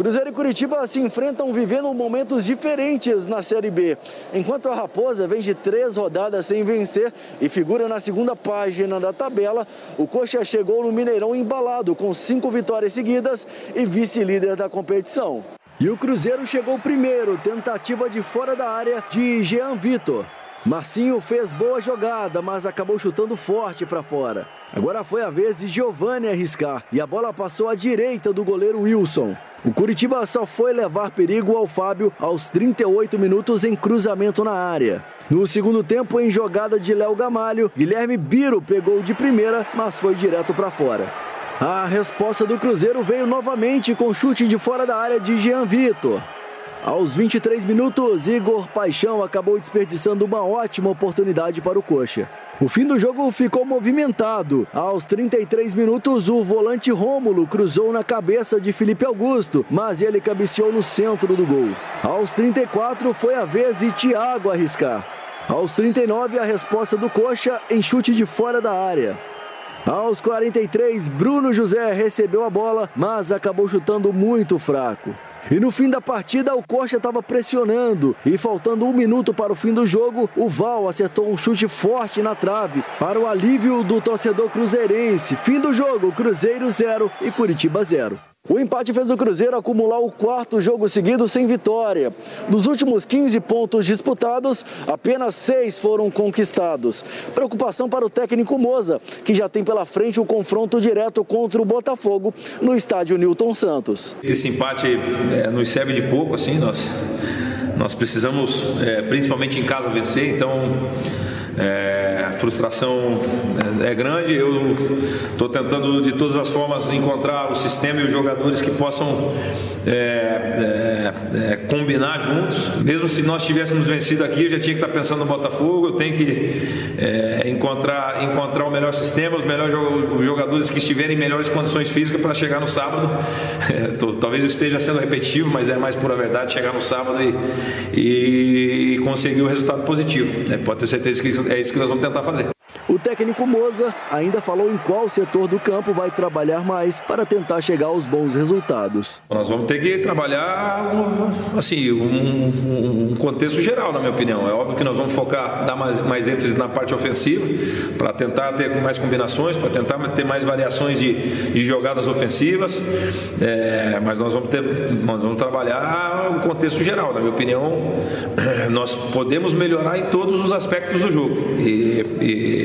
Cruzeiro e Curitiba se enfrentam vivendo momentos diferentes na Série B. Enquanto a Raposa vem de três rodadas sem vencer e figura na segunda página da tabela, o Coxa chegou no Mineirão embalado com cinco vitórias seguidas e vice-líder da competição. E o Cruzeiro chegou primeiro, tentativa de fora da área de Jean Vitor. Marcinho fez boa jogada, mas acabou chutando forte para fora. Agora foi a vez de Giovani arriscar e a bola passou à direita do goleiro Wilson. O Curitiba só foi levar perigo ao Fábio aos 38 minutos em cruzamento na área. No segundo tempo, em jogada de Léo Gamalho, Guilherme Biro pegou de primeira, mas foi direto para fora. A resposta do Cruzeiro veio novamente com chute de fora da área de Jean Vitor. Aos 23 minutos, Igor Paixão acabou desperdiçando uma ótima oportunidade para o Coxa. O fim do jogo ficou movimentado. Aos 33 minutos, o volante Rômulo cruzou na cabeça de Felipe Augusto, mas ele cabeceou no centro do gol. Aos 34, foi a vez de Thiago arriscar. Aos 39, a resposta do Coxa em chute de fora da área. Aos 43, Bruno José recebeu a bola, mas acabou chutando muito fraco. E no fim da partida, o Coxa estava pressionando. E faltando um minuto para o fim do jogo, o Val acertou um chute forte na trave para o alívio do torcedor cruzeirense. Fim do jogo: Cruzeiro 0 e Curitiba 0. O empate fez o Cruzeiro acumular o quarto jogo seguido sem vitória. Dos últimos 15 pontos disputados, apenas seis foram conquistados. Preocupação para o técnico Moza, que já tem pela frente o confronto direto contra o Botafogo no estádio Newton Santos. Esse empate é, nos serve de pouco, assim, nós, nós precisamos, é, principalmente em casa, vencer, então é, a frustração é, é grande. Eu estou tentando de todas as formas encontrar o sistema e os jogadores que possam é, é, é, combinar juntos. Mesmo se nós tivéssemos vencido aqui, eu já tinha que estar pensando no Botafogo. Eu tenho que é, encontrar, encontrar o melhor sistema, os melhores jogadores que estiverem em melhores condições físicas para chegar no sábado. Tô, talvez eu esteja sendo repetitivo, mas é mais pura verdade chegar no sábado e, e conseguir o um resultado positivo. pode ter certeza que é isso que nós vamos tentar fazer. O técnico Moza ainda falou em qual setor do campo vai trabalhar mais para tentar chegar aos bons resultados. Nós vamos ter que trabalhar assim, um, um contexto geral, na minha opinião. É óbvio que nós vamos focar, dar mais, mais ênfase na parte ofensiva, para tentar ter mais combinações, para tentar ter mais variações de, de jogadas ofensivas. É, mas nós vamos, ter, nós vamos trabalhar o contexto geral. Na minha opinião, nós podemos melhorar em todos os aspectos do jogo. e, e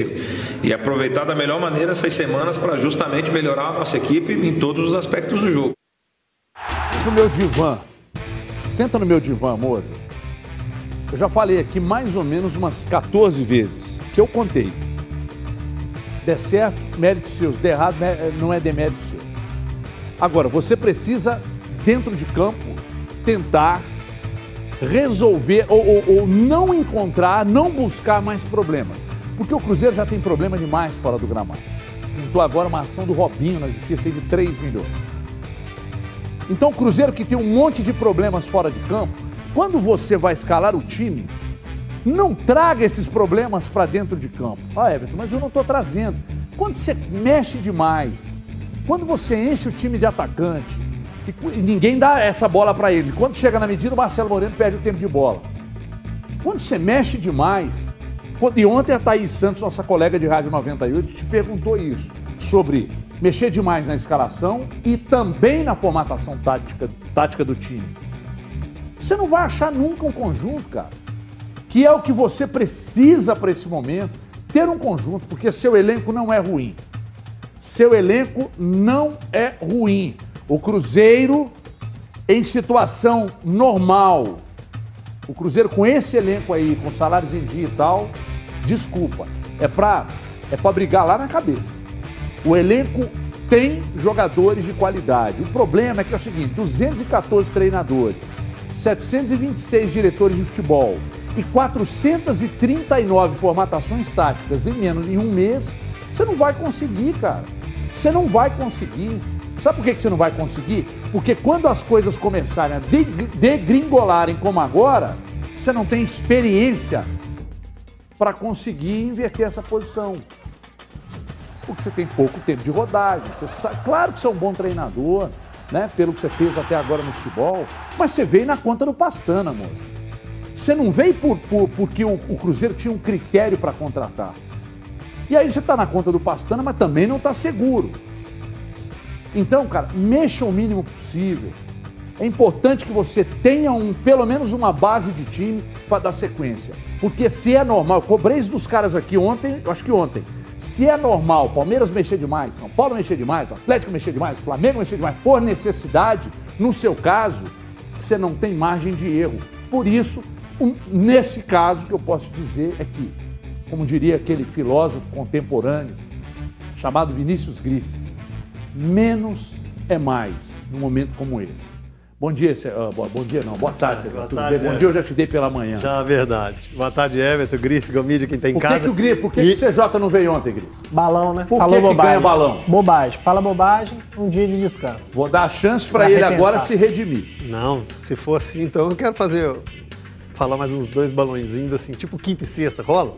e aproveitar da melhor maneira essas semanas para justamente melhorar a nossa equipe em todos os aspectos do jogo. No meu divã, senta no meu divã, moça. Eu já falei aqui mais ou menos umas 14 vezes que eu contei. Der certo, mérito seus. Der errado, não é demérito seu. Agora, você precisa, dentro de campo, tentar resolver ou, ou, ou não encontrar, não buscar mais problemas. Porque o Cruzeiro já tem problema demais fora do gramado. Pintou agora uma ação do Robinho na justiça de 3 milhões. Então o Cruzeiro que tem um monte de problemas fora de campo, quando você vai escalar o time, não traga esses problemas para dentro de campo. Ah, Everton, mas eu não estou trazendo. Quando você mexe demais, quando você enche o time de atacante, e ninguém dá essa bola para eles. Quando chega na medida, o Marcelo Moreno perde o tempo de bola. Quando você mexe demais, e ontem a Thaís Santos, nossa colega de Rádio 98, te perguntou isso, sobre mexer demais na escalação e também na formatação tática, tática do time. Você não vai achar nunca um conjunto, cara, que é o que você precisa para esse momento, ter um conjunto, porque seu elenco não é ruim. Seu elenco não é ruim. O Cruzeiro, em situação normal, o Cruzeiro com esse elenco aí, com salários em dia e tal, desculpa, é pra, é pra brigar lá na cabeça. O elenco tem jogadores de qualidade. O problema é que é o seguinte: 214 treinadores, 726 diretores de futebol e 439 formatações táticas em menos de um mês, você não vai conseguir, cara. Você não vai conseguir. Sabe por que você não vai conseguir? Porque quando as coisas começarem a degringolarem como agora, você não tem experiência para conseguir inverter essa posição. Porque você tem pouco tempo de rodagem. Você sabe, claro que você é um bom treinador, né? Pelo que você fez até agora no futebol. Mas você veio na conta do Pastana, moço. Você não veio por, por porque o, o Cruzeiro tinha um critério para contratar. E aí você está na conta do Pastana, mas também não está seguro. Então, cara, mexa o mínimo possível. É importante que você tenha um, pelo menos uma base de time para dar sequência. Porque se é normal, cobrei isso dos caras aqui ontem, eu acho que ontem. Se é normal Palmeiras mexer demais, São Paulo mexer demais, Atlético mexer demais, Flamengo mexer demais, por necessidade, no seu caso, você não tem margem de erro. Por isso, um, nesse caso, que eu posso dizer é que, como diria aquele filósofo contemporâneo chamado Vinícius Gris, menos é mais num momento como esse. Bom dia, uh, bom dia não, boa tarde, boa tudo tarde, bem? Bom dia, eu já te dei pela manhã. Já, verdade. Boa tarde, Everton, Gris, Gomídia, quem tem tá em casa. Que que o Gris, por que, e... que o CJ não veio ontem, Gris? Balão, né? Por Falou que, bobagem. que ganha balão? Bobagem. Fala bobagem, um dia de descanso. Vou dar a chance para ele repensar. agora se redimir. Não, se for assim, então eu quero fazer, falar mais uns dois balãozinhos assim, tipo quinta e sexta, rola?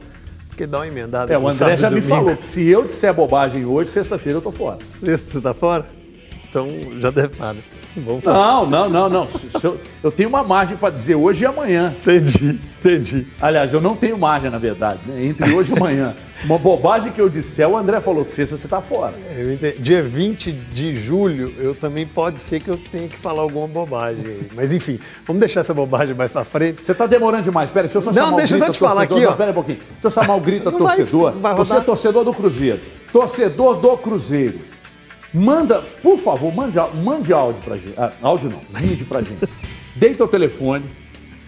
Porque dá uma emendada. É, o André já me falou que se eu disser bobagem hoje, sexta-feira eu tô fora. Sexta, você tá fora? Então já deve estar, né? Não, não, não, não. Eu, eu, tenho uma margem para dizer hoje e amanhã. Entendi, entendi. Aliás, eu não tenho margem, na verdade, né? entre hoje e amanhã. Uma bobagem que eu disser, o André falou, sexta você está fora. Eu entendi. Dia 20 de julho, eu também pode ser que eu tenha que falar alguma bobagem. Mas enfim, vamos deixar essa bobagem mais para frente. Você está demorando demais. Pera, deixa eu só não, deixa eu te falar aqui, ó. Não, pera um pouquinho. Deixa eu chamar o grito torcedor. Vai, vai você é torcedor do Cruzeiro. Torcedor do Cruzeiro. Manda, por favor, mande, mande áudio pra gente. Ah, áudio não, vídeo pra gente. Deita o telefone,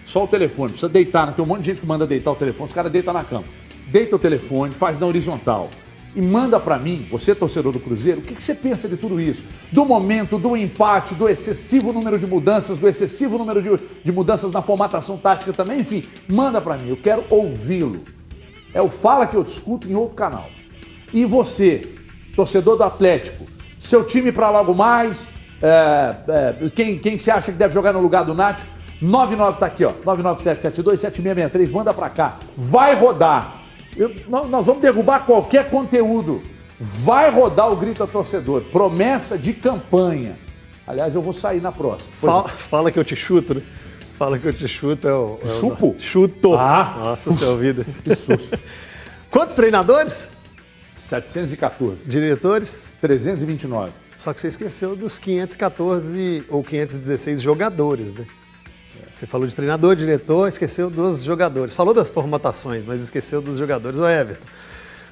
só o telefone. Precisa deitar, né? tem um monte de gente que manda deitar o telefone, os caras deitam na cama. Deita o telefone, faz na horizontal. E manda para mim, você torcedor do Cruzeiro, o que, que, você pensa de tudo isso? Do momento, do empate, do excessivo número de mudanças, do excessivo número de, de mudanças na formatação tática também, enfim, manda para mim, eu quero ouvi-lo. É o Fala que eu discuto em outro canal. E você, torcedor do Atlético, seu time para logo mais, é, é, quem, quem você acha que deve jogar no lugar do Nath, 99 tá aqui, ó, 997727663, manda para cá. Vai rodar. Eu, nós, nós vamos derrubar qualquer conteúdo. Vai rodar o Grita Torcedor. Promessa de campanha. Aliás, eu vou sair na próxima. Fala, fala, que eu te chuto, né? Fala que eu te chuto é o. É Chupo? O, chuto. Ah. Nossa, seu vida. Que susto. Quantos treinadores? 714. Diretores? 329. Só que você esqueceu dos 514 ou 516 jogadores, né? Você falou de treinador, diretor, esqueceu dos jogadores. Falou das formatações, mas esqueceu dos jogadores. O Everton,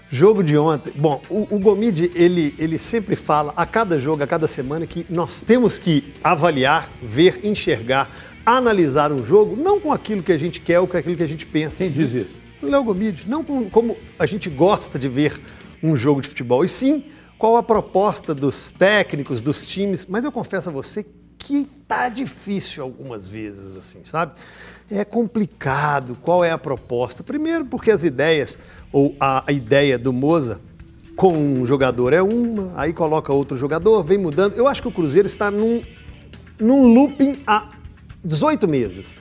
jogo de ontem. Bom, o, o Gomide, ele, ele sempre fala a cada jogo, a cada semana, que nós temos que avaliar, ver, enxergar, analisar um jogo, não com aquilo que a gente quer ou com aquilo que a gente pensa. Quem diz isso? Léo Gomide. Não com, como a gente gosta de ver um jogo de futebol, e sim qual a proposta dos técnicos, dos times. Mas eu confesso a você que tá difícil algumas vezes, assim, sabe? É complicado. Qual é a proposta? Primeiro, porque as ideias, ou a, a ideia do Moza com um jogador é uma, aí coloca outro jogador, vem mudando. Eu acho que o Cruzeiro está num, num looping há 18 meses.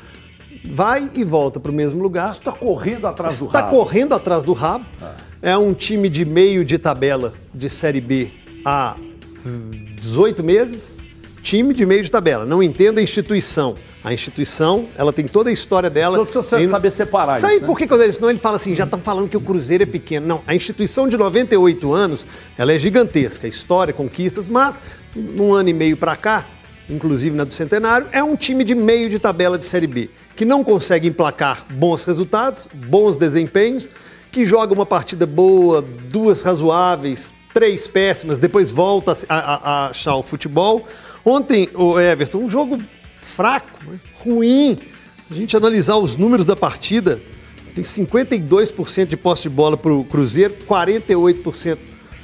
Vai e volta para o mesmo lugar. Está correndo atrás do rabo. Está correndo atrás do rabo. Ah. É um time de meio de tabela de Série B há 18 meses. Time de meio de tabela. Não entendo a instituição. A instituição, ela tem toda a história dela. Então precisa e... saber separar Sabe isso. Né? por que quando ele, senão ele fala assim, já estão falando que o Cruzeiro é pequeno. Não, a instituição de 98 anos, ela é gigantesca. História, conquistas, mas um ano e meio para cá, inclusive na do Centenário, é um time de meio de tabela de Série B, que não consegue emplacar bons resultados, bons desempenhos, que joga uma partida boa, duas razoáveis, três péssimas, depois volta a, a, a achar o futebol. Ontem, o Everton, um jogo fraco, né? ruim. A gente analisar os números da partida, tem 52% de posse de bola para o Cruzeiro, 48%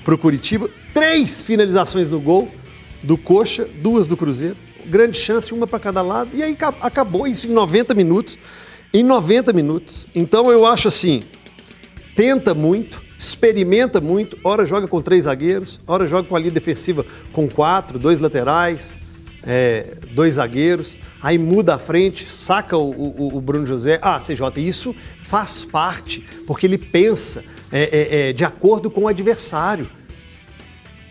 para o Curitiba, três finalizações no gol do Coxa, duas do Cruzeiro, grande chance, uma para cada lado, e aí acabou isso em 90 minutos. Em 90 minutos. Então eu acho assim, tenta muito, experimenta muito, ora joga com três zagueiros, ora joga com a linha defensiva com quatro, dois laterais, é, dois zagueiros, aí muda a frente, saca o, o, o, Bruno José. Ah, CJ, isso faz parte, porque ele pensa é, é, é, de acordo com o adversário.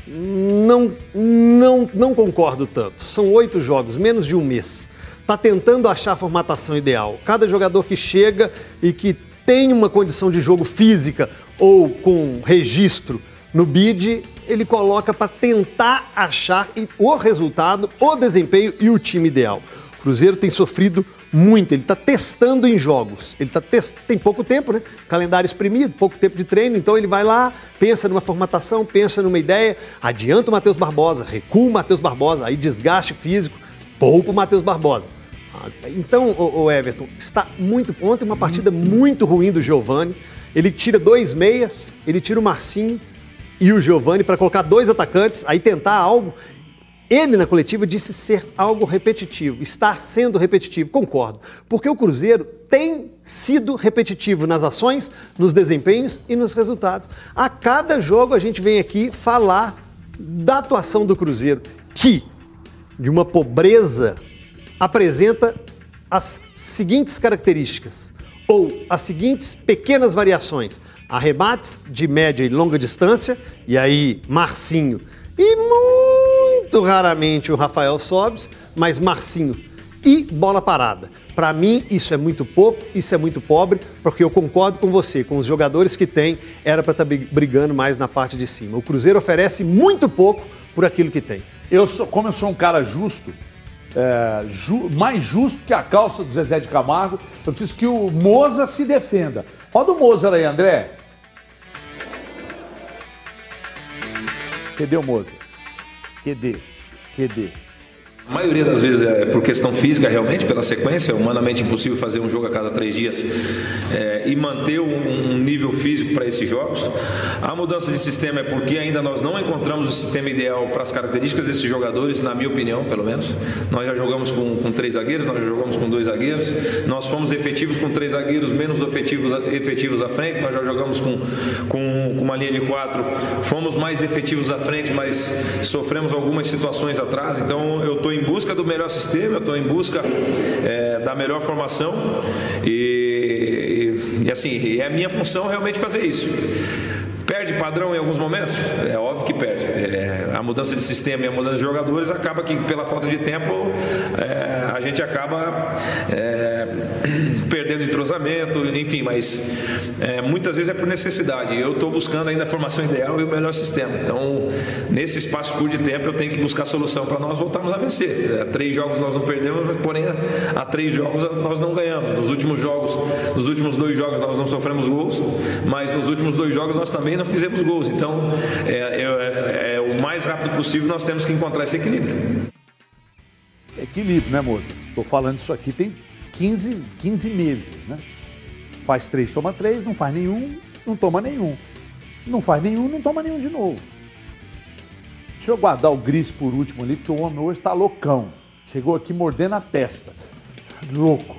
Não, não, não concordo tanto. São oito jogos, menos de um mês. Está tentando achar a formatação ideal. Cada jogador que chega e que tem uma condição de jogo física ou com registro no bid, ele coloca para tentar achar o resultado, o desempenho e o time ideal. O Cruzeiro tem sofrido muito, ele está testando em jogos. Ele tá test... tem pouco tempo, né? Calendário exprimido, pouco tempo de treino, então ele vai lá, pensa numa formatação, pensa numa ideia, adianta o Matheus Barbosa, recua o Matheus Barbosa, aí desgaste físico, poupa o Matheus Barbosa. Então, o Everton, está muito. Ontem, uma partida muito ruim do Giovani. Ele tira dois meias, ele tira o Marcinho e o Giovani para colocar dois atacantes, aí tentar algo. Ele, na coletiva, disse ser algo repetitivo, estar sendo repetitivo. Concordo. Porque o Cruzeiro tem sido repetitivo nas ações, nos desempenhos e nos resultados. A cada jogo a gente vem aqui falar da atuação do Cruzeiro, que, de uma pobreza apresenta as seguintes características, ou as seguintes pequenas variações: arrebates de média e longa distância, e aí Marcinho, e muito raramente o Rafael Sobes, mas Marcinho e bola parada. Para mim, isso é muito pouco, isso é muito pobre, porque eu concordo com você, com os jogadores que tem, era para estar tá brigando mais na parte de cima. O Cruzeiro oferece muito pouco por aquilo que tem. Eu sou, como eu sou um cara justo, é, ju, mais justo que a calça do Zezé de Camargo. Eu preciso que o Moza se defenda. Roda o Moza aí, André. Cadê o Moza? QD. QD. A maioria das vezes é por questão física, realmente, pela sequência. É humanamente impossível fazer um jogo a cada três dias é, e manter um, um nível físico para esses jogos. A mudança de sistema é porque ainda nós não encontramos o sistema ideal para as características desses jogadores, na minha opinião, pelo menos. Nós já jogamos com, com três zagueiros, nós já jogamos com dois zagueiros. Nós fomos efetivos com três zagueiros, menos efetivos, efetivos à frente. Nós já jogamos com, com, com uma linha de quatro, fomos mais efetivos à frente, mas sofremos algumas situações atrás. Então, eu estou estou em busca do melhor sistema, eu estou em busca é, da melhor formação e, e, e assim, é minha função realmente fazer isso. Perde padrão em alguns momentos? É óbvio que perde. É, a mudança de sistema e a mudança de jogadores acaba que, pela falta de tempo, é, a gente acaba é, perdendo entrosamento, enfim, mas é, muitas vezes é por necessidade. Eu estou buscando ainda a formação ideal e o melhor sistema. Então, nesse espaço curto de tempo, eu tenho que buscar solução para nós voltarmos a vencer. É, três jogos nós não perdemos, porém, há três jogos nós não ganhamos. Nos últimos jogos, nos últimos dois jogos nós não sofremos gols, mas nos últimos dois jogos nós também não fizemos gols. Então, é, é, é, é, o mais rápido possível nós temos que encontrar esse equilíbrio. Equilíbrio, né, moça? Estou falando isso aqui tem 15, 15 meses, né? Faz três, toma três, não faz nenhum, não toma nenhum. Não faz nenhum, não toma nenhum de novo. Deixa eu guardar o gris por último ali, porque o homem hoje está loucão. Chegou aqui mordendo a testa. Louco.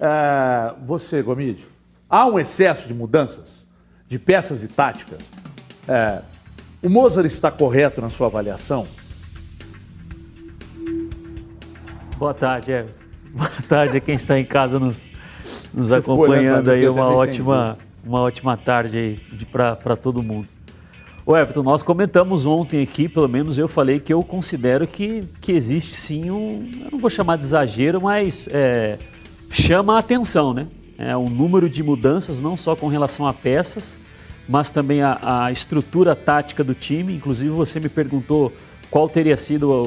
É, você, Gomide, há um excesso de mudanças? de peças e táticas, é, o Mozart está correto na sua avaliação? Boa tarde, Everton. Boa tarde a quem está em casa nos, nos acompanhando aí. Uma ótima, uma ótima tarde aí para todo mundo. O Everton, nós comentamos ontem aqui, pelo menos eu falei que eu considero que, que existe sim um, eu não vou chamar de exagero, mas é, chama a atenção, né? é, o número de mudanças, não só com relação a peças, mas também a, a estrutura tática do time. Inclusive, você me perguntou qual teria sido o,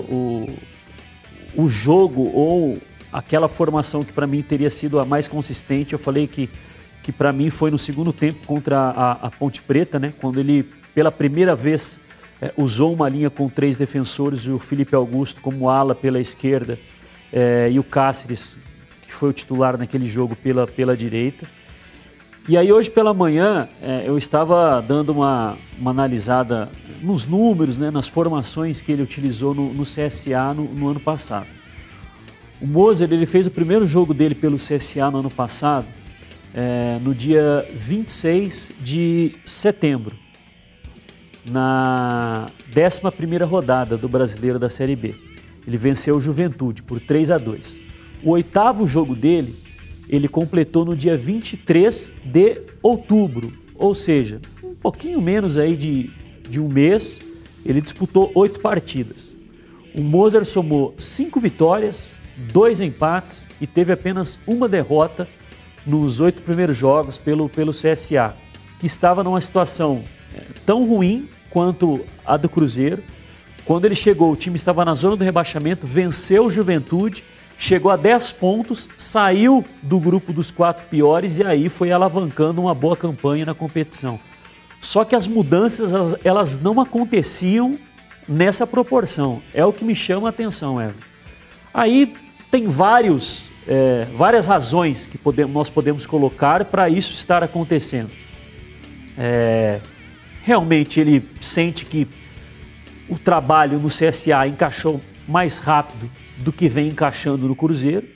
o, o jogo ou aquela formação que para mim teria sido a mais consistente. Eu falei que, que para mim foi no segundo tempo contra a, a Ponte Preta, né? quando ele pela primeira vez é, usou uma linha com três defensores, o Felipe Augusto como ala pela esquerda é, e o Cáceres que foi o titular naquele jogo pela, pela direita. E aí hoje pela manhã é, eu estava dando uma, uma analisada nos números, né, nas formações que ele utilizou no, no CSA no, no, ano passado. O Moser ele fez o primeiro jogo dele pelo CSA no ano passado, é, no dia 26 de setembro, na 11ª rodada do Brasileiro da Série B. Ele venceu o Juventude por 3 a 2. O oitavo jogo dele, ele completou no dia 23 de outubro, ou seja, um pouquinho menos aí de, de um mês, ele disputou oito partidas. O Moser somou cinco vitórias, dois empates e teve apenas uma derrota nos oito primeiros jogos pelo, pelo CSA, que estava numa situação tão ruim quanto a do Cruzeiro. Quando ele chegou, o time estava na zona do rebaixamento, venceu o Juventude, chegou a 10 pontos, saiu do grupo dos quatro piores e aí foi alavancando uma boa campanha na competição. Só que as mudanças elas não aconteciam nessa proporção. É o que me chama a atenção, Everton. Aí tem vários, é, várias razões que podemos, nós podemos colocar para isso estar acontecendo. É, realmente ele sente que o trabalho no CSA encaixou mais rápido do que vem encaixando no Cruzeiro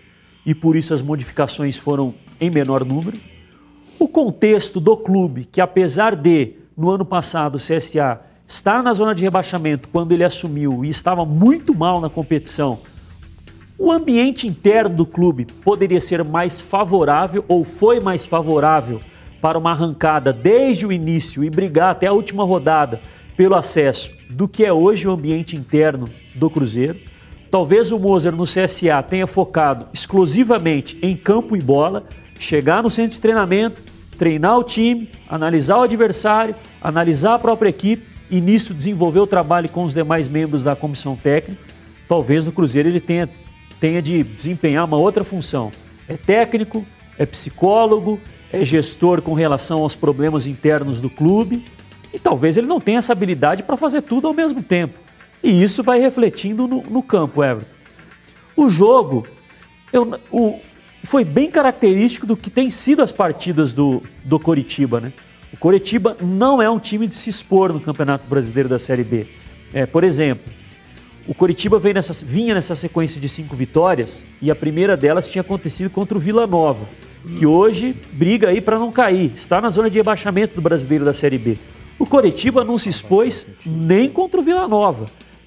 e por isso as modificações foram em menor número. O contexto do clube, que apesar de no ano passado o CSA estar na zona de rebaixamento quando ele assumiu e estava muito mal na competição, o ambiente interno do clube poderia ser mais favorável ou foi mais favorável para uma arrancada desde o início e brigar até a última rodada pelo acesso do que é hoje o ambiente interno do Cruzeiro. Talvez o Moser no CSA tenha focado exclusivamente em campo e bola, chegar no centro de treinamento, treinar o time, analisar o adversário, analisar a própria equipe e nisso desenvolver o trabalho com os demais membros da comissão técnica. Talvez no Cruzeiro ele tenha, tenha de desempenhar uma outra função. É técnico, é psicólogo, é gestor com relação aos problemas internos do clube e talvez ele não tenha essa habilidade para fazer tudo ao mesmo tempo. E isso vai refletindo no, no campo, Everton. O jogo eu, o, foi bem característico do que tem sido as partidas do, do Coritiba. Né? O Coritiba não é um time de se expor no Campeonato Brasileiro da Série B. É, por exemplo, o Coritiba nessa, vinha nessa sequência de cinco vitórias e a primeira delas tinha acontecido contra o Vila Nova que hoje briga aí para não cair, está na zona de rebaixamento do brasileiro da Série B. O Coritiba não se expôs nem contra o Vila Nova,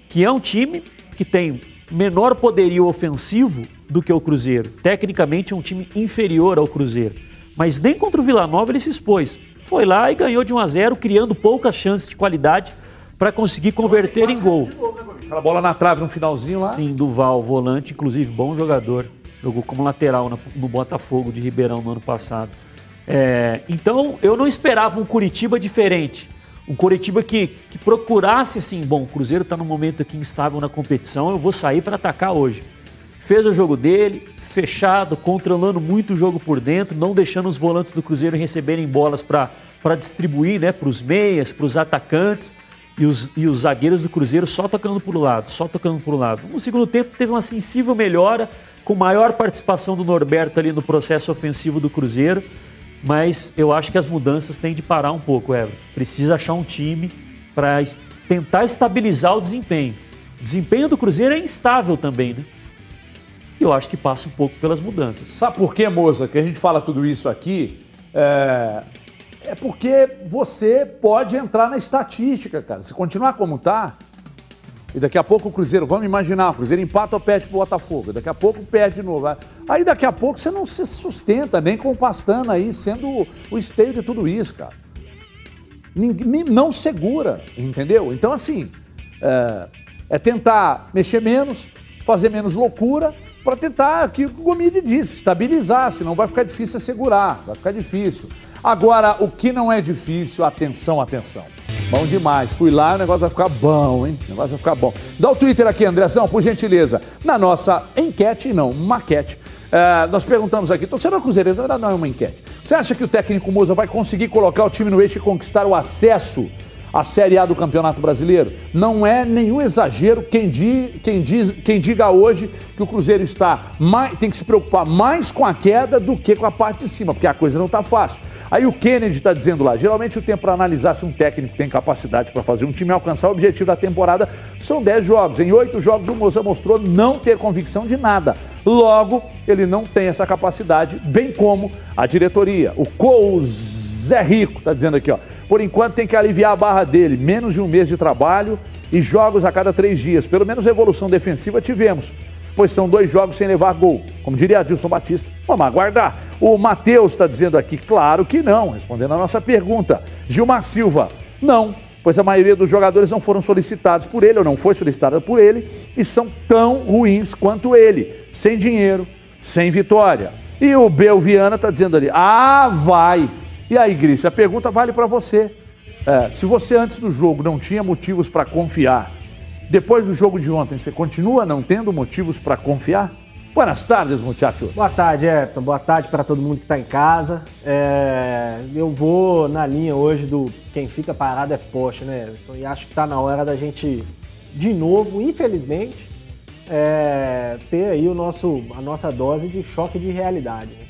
que é um time que tem menor poderio ofensivo do que o Cruzeiro. Tecnicamente um time inferior ao Cruzeiro. Mas nem contra o Vila Nova ele se expôs. Foi lá e ganhou de 1 a 0, criando poucas chances de qualidade para conseguir converter em gol. Aquela bola na trave no finalzinho lá. Sim, Duval, volante, inclusive bom jogador. Jogou como lateral no Botafogo de Ribeirão no ano passado. É, então eu não esperava um Curitiba diferente. Um Curitiba que, que procurasse assim, bom, o Cruzeiro está num momento aqui instável na competição, eu vou sair para atacar hoje. Fez o jogo dele, fechado, controlando muito o jogo por dentro, não deixando os volantes do Cruzeiro receberem bolas para distribuir né, para os meias, para os atacantes e os, e os zagueiros do Cruzeiro só tocando por um lado, só tocando por um lado. No segundo tempo teve uma sensível melhora, com maior participação do Norberto ali no processo ofensivo do Cruzeiro, mas eu acho que as mudanças têm de parar um pouco, Everton. Precisa achar um time para tentar estabilizar o desempenho. O desempenho do Cruzeiro é instável também, né? E eu acho que passa um pouco pelas mudanças. Sabe por quê, moça, que a gente fala tudo isso aqui? É, é porque você pode entrar na estatística, cara. Se continuar como está, e daqui a pouco o Cruzeiro, vamos imaginar, o Cruzeiro empata ou perde pro Botafogo. Daqui a pouco perde de novo. Aí daqui a pouco você não se sustenta nem com o Pastana aí, sendo o esteio de tudo isso, cara. Ninguém, não segura, entendeu? Então, assim, é, é tentar mexer menos, fazer menos loucura, para tentar, que o Gomide disse, estabilizar, senão vai ficar difícil segurar, vai ficar difícil. Agora, o que não é difícil, atenção, atenção. Bom demais. Fui lá, o negócio vai ficar bom, hein? O negócio vai ficar bom. Dá o Twitter aqui, Andrezão, por gentileza. Na nossa enquete, não, maquete. Uh, nós perguntamos aqui, torcedor Cruzeirense, na verdade não é uma enquete. Você acha que o técnico Moza vai conseguir colocar o time no eixo e conquistar o acesso à Série A do Campeonato Brasileiro? Não é nenhum exagero quem, di, quem, diz, quem diga hoje que o Cruzeiro está mais, tem que se preocupar mais com a queda do que com a parte de cima, porque a coisa não está fácil. Aí o Kennedy está dizendo lá, geralmente o tempo para analisar se um técnico tem capacidade para fazer um time alcançar o objetivo da temporada são 10 jogos. Em 8 jogos o Moça mostrou não ter convicção de nada. Logo, ele não tem essa capacidade, bem como a diretoria. O Cous Zé Rico está dizendo aqui, ó. Por enquanto tem que aliviar a barra dele, menos de um mês de trabalho e jogos a cada três dias. Pelo menos evolução defensiva tivemos pois são dois jogos sem levar gol. Como diria Adilson Batista, vamos aguardar. O Matheus está dizendo aqui, claro que não, respondendo a nossa pergunta. Gilmar Silva, não, pois a maioria dos jogadores não foram solicitados por ele ou não foi solicitada por ele e são tão ruins quanto ele, sem dinheiro, sem vitória. E o Belviana está dizendo ali: ah, vai. E aí, Gris, a pergunta vale para você. É, se você antes do jogo não tinha motivos para confiar, depois do jogo de ontem, você continua não tendo motivos para confiar? Buenas tardes, muchachos. Boa tarde, Everton. Boa tarde para todo mundo que está em casa. É, eu vou na linha hoje do quem fica parado é Porsche, né, Everton? E acho que está na hora da gente, de novo, infelizmente, é, ter aí o nosso, a nossa dose de choque de realidade. Né?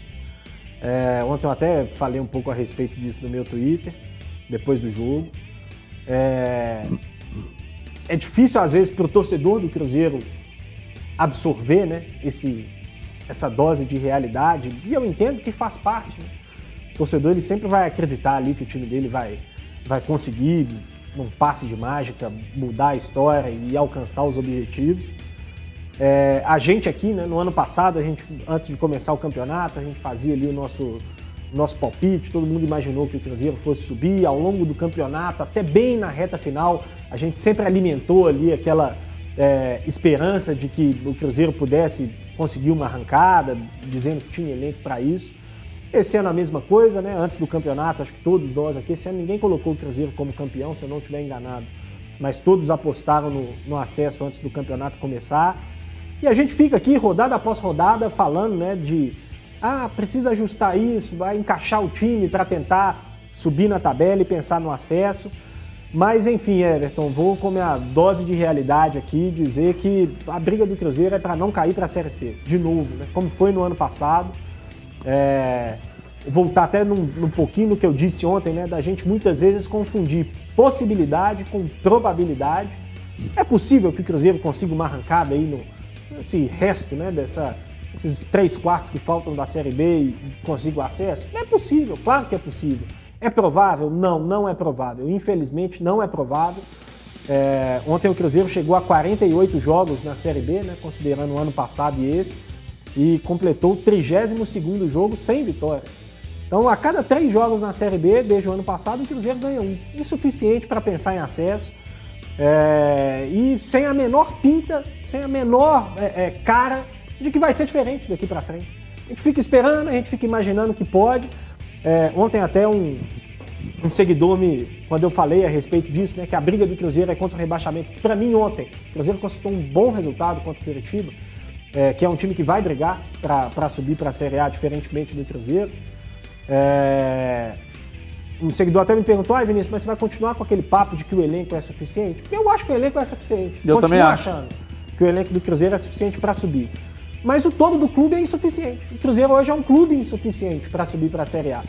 É, ontem eu até falei um pouco a respeito disso no meu Twitter, depois do jogo. É, é difícil, às vezes, para o torcedor do Cruzeiro absorver né, esse, essa dose de realidade. E eu entendo que faz parte. Né? O torcedor ele sempre vai acreditar ali que o time dele vai, vai conseguir, num passe de mágica, mudar a história e alcançar os objetivos. É, a gente aqui, né, no ano passado, a gente, antes de começar o campeonato, a gente fazia ali o nosso, nosso palpite, todo mundo imaginou que o Cruzeiro fosse subir ao longo do campeonato, até bem na reta final, a gente sempre alimentou ali aquela é, esperança de que o Cruzeiro pudesse conseguir uma arrancada, dizendo que tinha elenco para isso. Esse ano a mesma coisa, né? Antes do campeonato, acho que todos nós aqui, esse ano ninguém colocou o Cruzeiro como campeão, se eu não estiver enganado. Mas todos apostaram no, no acesso antes do campeonato começar. E a gente fica aqui, rodada após rodada, falando né, de ah, precisa ajustar isso, vai encaixar o time para tentar subir na tabela e pensar no acesso. Mas enfim, Everton, vou com minha dose de realidade aqui dizer que a briga do Cruzeiro é para não cair para a Série C, de novo, né? como foi no ano passado. É... Voltar até num, num pouquinho no que eu disse ontem, né? Da gente muitas vezes confundir possibilidade com probabilidade. É possível que o Cruzeiro consiga uma arrancada aí no esse resto, né? Dessa, esses três quartos que faltam da Série B e consiga o acesso? É possível, claro que é possível. É provável? Não, não é provável. Infelizmente, não é provável. É, ontem o Cruzeiro chegou a 48 jogos na Série B, né, considerando o ano passado e esse, e completou o 32º jogo sem vitória. Então, a cada três jogos na Série B, desde o ano passado, o Cruzeiro ganha um. Insuficiente para pensar em acesso. É, e sem a menor pinta, sem a menor é, é cara de que vai ser diferente daqui para frente. A gente fica esperando, a gente fica imaginando que pode, é, ontem até um, um seguidor me, quando eu falei a respeito disso, né, que a briga do Cruzeiro é contra o rebaixamento, que para mim ontem, o Cruzeiro conseguiu um bom resultado contra o Curitiba, é, que é um time que vai brigar para subir para a Série A, diferentemente do Cruzeiro. É, um seguidor até me perguntou, ah, Vinícius, mas você vai continuar com aquele papo de que o elenco é suficiente? Eu acho que o elenco é suficiente. Eu Continuo também acho. achando que o elenco do Cruzeiro é suficiente para subir. Mas o todo do clube é insuficiente. O Cruzeiro hoje é um clube insuficiente para subir para a Série A.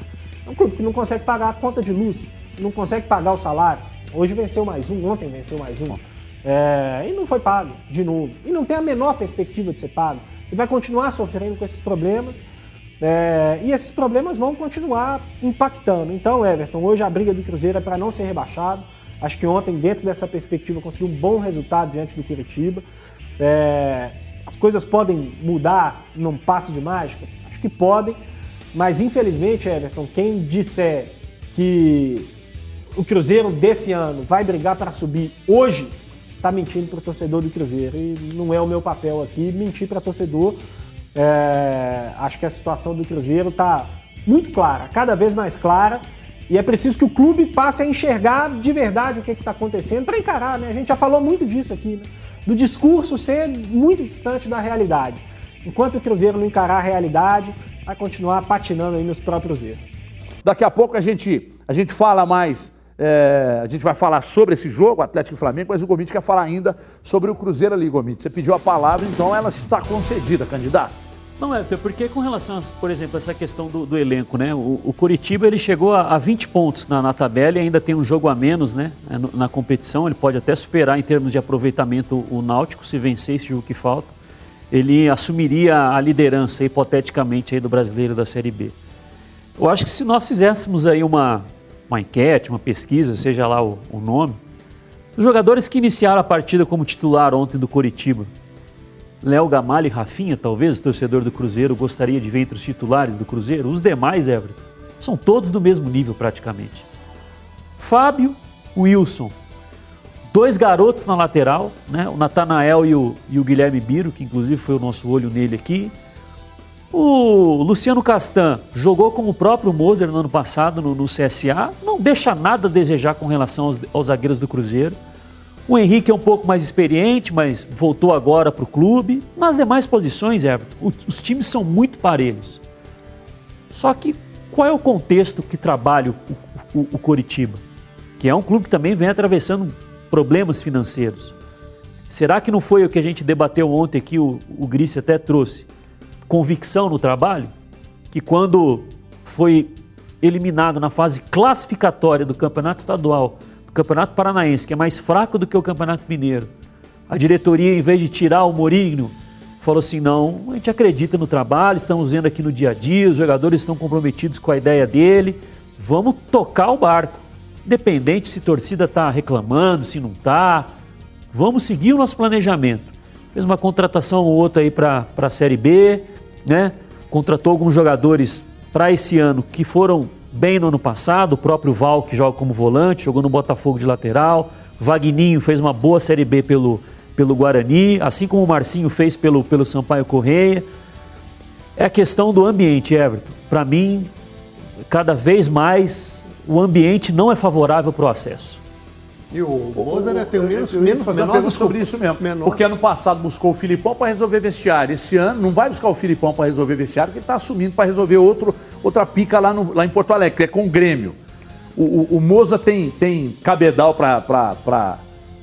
É um clube que não consegue pagar a conta de luz, não consegue pagar o salário. Hoje venceu mais um, ontem venceu mais um. É, e não foi pago de novo. E não tem a menor perspectiva de ser pago. E vai continuar sofrendo com esses problemas. É, e esses problemas vão continuar impactando. Então, Everton, hoje a briga do Cruzeiro é para não ser rebaixado. Acho que ontem, dentro dessa perspectiva, conseguiu um bom resultado diante do Curitiba. É, as coisas podem mudar num passe de mágica? Acho que podem, mas infelizmente, Everton, quem disser que o Cruzeiro desse ano vai brigar para subir hoje, está mentindo para o torcedor do Cruzeiro. E não é o meu papel aqui mentir para torcedor. É, acho que a situação do Cruzeiro está muito clara, cada vez mais clara. E é preciso que o clube passe a enxergar de verdade o que está acontecendo para encarar, né? A gente já falou muito disso aqui, né? do discurso ser muito distante da realidade. Enquanto o Cruzeiro não encarar a realidade, vai continuar patinando aí nos próprios erros. Daqui a pouco a gente, a gente fala mais, é, a gente vai falar sobre esse jogo, Atlético e Flamengo, mas o Gomit quer falar ainda sobre o Cruzeiro ali, Gomit. Você pediu a palavra, então ela está concedida, candidato. Não, é, porque com relação, a, por exemplo, essa questão do, do elenco, né? O, o, Curitiba ele chegou a, a 20 pontos na, na, tabela e ainda tem um jogo a menos, né? Na, na, competição, ele pode até superar em termos de aproveitamento o Náutico, se vencer esse jogo que falta. Ele assumiria a liderança, hipoteticamente, aí do brasileiro da Série B. Eu acho que se nós fizéssemos aí uma, uma enquete, uma pesquisa, seja lá o, o nome, os jogadores que iniciaram a partida como titular ontem do Curitiba, Léo Gamalho e Rafinha, talvez o torcedor do Cruzeiro gostaria de ver entre os titulares do Cruzeiro. Os demais, Everton, são todos do mesmo nível praticamente. Fábio, Wilson. Dois garotos na lateral, né? o Natanael e o, e o Guilherme Biro, que inclusive foi o nosso olho nele aqui. O Luciano Castan jogou com o próprio Moser no ano passado no, no CSA, não deixa nada a desejar com relação aos, aos zagueiros do Cruzeiro. O Henrique é um pouco mais experiente, mas voltou agora para o clube. Nas demais posições, Everton, os times são muito parelhos. Só que qual é o contexto que trabalha o, o, o Coritiba? Que é um clube que também vem atravessando problemas financeiros. Será que não foi o que a gente debateu ontem aqui, o, o Gris até trouxe? Convicção no trabalho? Que quando foi eliminado na fase classificatória do Campeonato Estadual o Campeonato Paranaense, que é mais fraco do que o Campeonato Mineiro, a diretoria, em vez de tirar o Morinho, falou assim: não, a gente acredita no trabalho, estamos vendo aqui no dia a dia, os jogadores estão comprometidos com a ideia dele, vamos tocar o barco. Independente se torcida está reclamando, se não está, vamos seguir o nosso planejamento. Fez uma contratação ou outra aí para a Série B, né? contratou alguns jogadores para esse ano que foram bem no ano passado, o próprio Val, que joga como volante, jogou no Botafogo de lateral. Vagninho fez uma boa Série B pelo, pelo Guarani, assim como o Marcinho fez pelo, pelo Sampaio Correia. É a questão do ambiente, Everton. Para mim, cada vez mais o ambiente não é favorável para o acesso. E o Mozart tem o menos, menos menor sobre isso mesmo. Menor. Porque ano passado buscou o Filipão para resolver vestiário. Esse ano não vai buscar o Filipão para resolver vestiário, porque ele está assumindo para resolver outro, outra pica lá, no, lá em Porto Alegre, que é com o Grêmio. O, o, o Moza tem, tem cabedal para.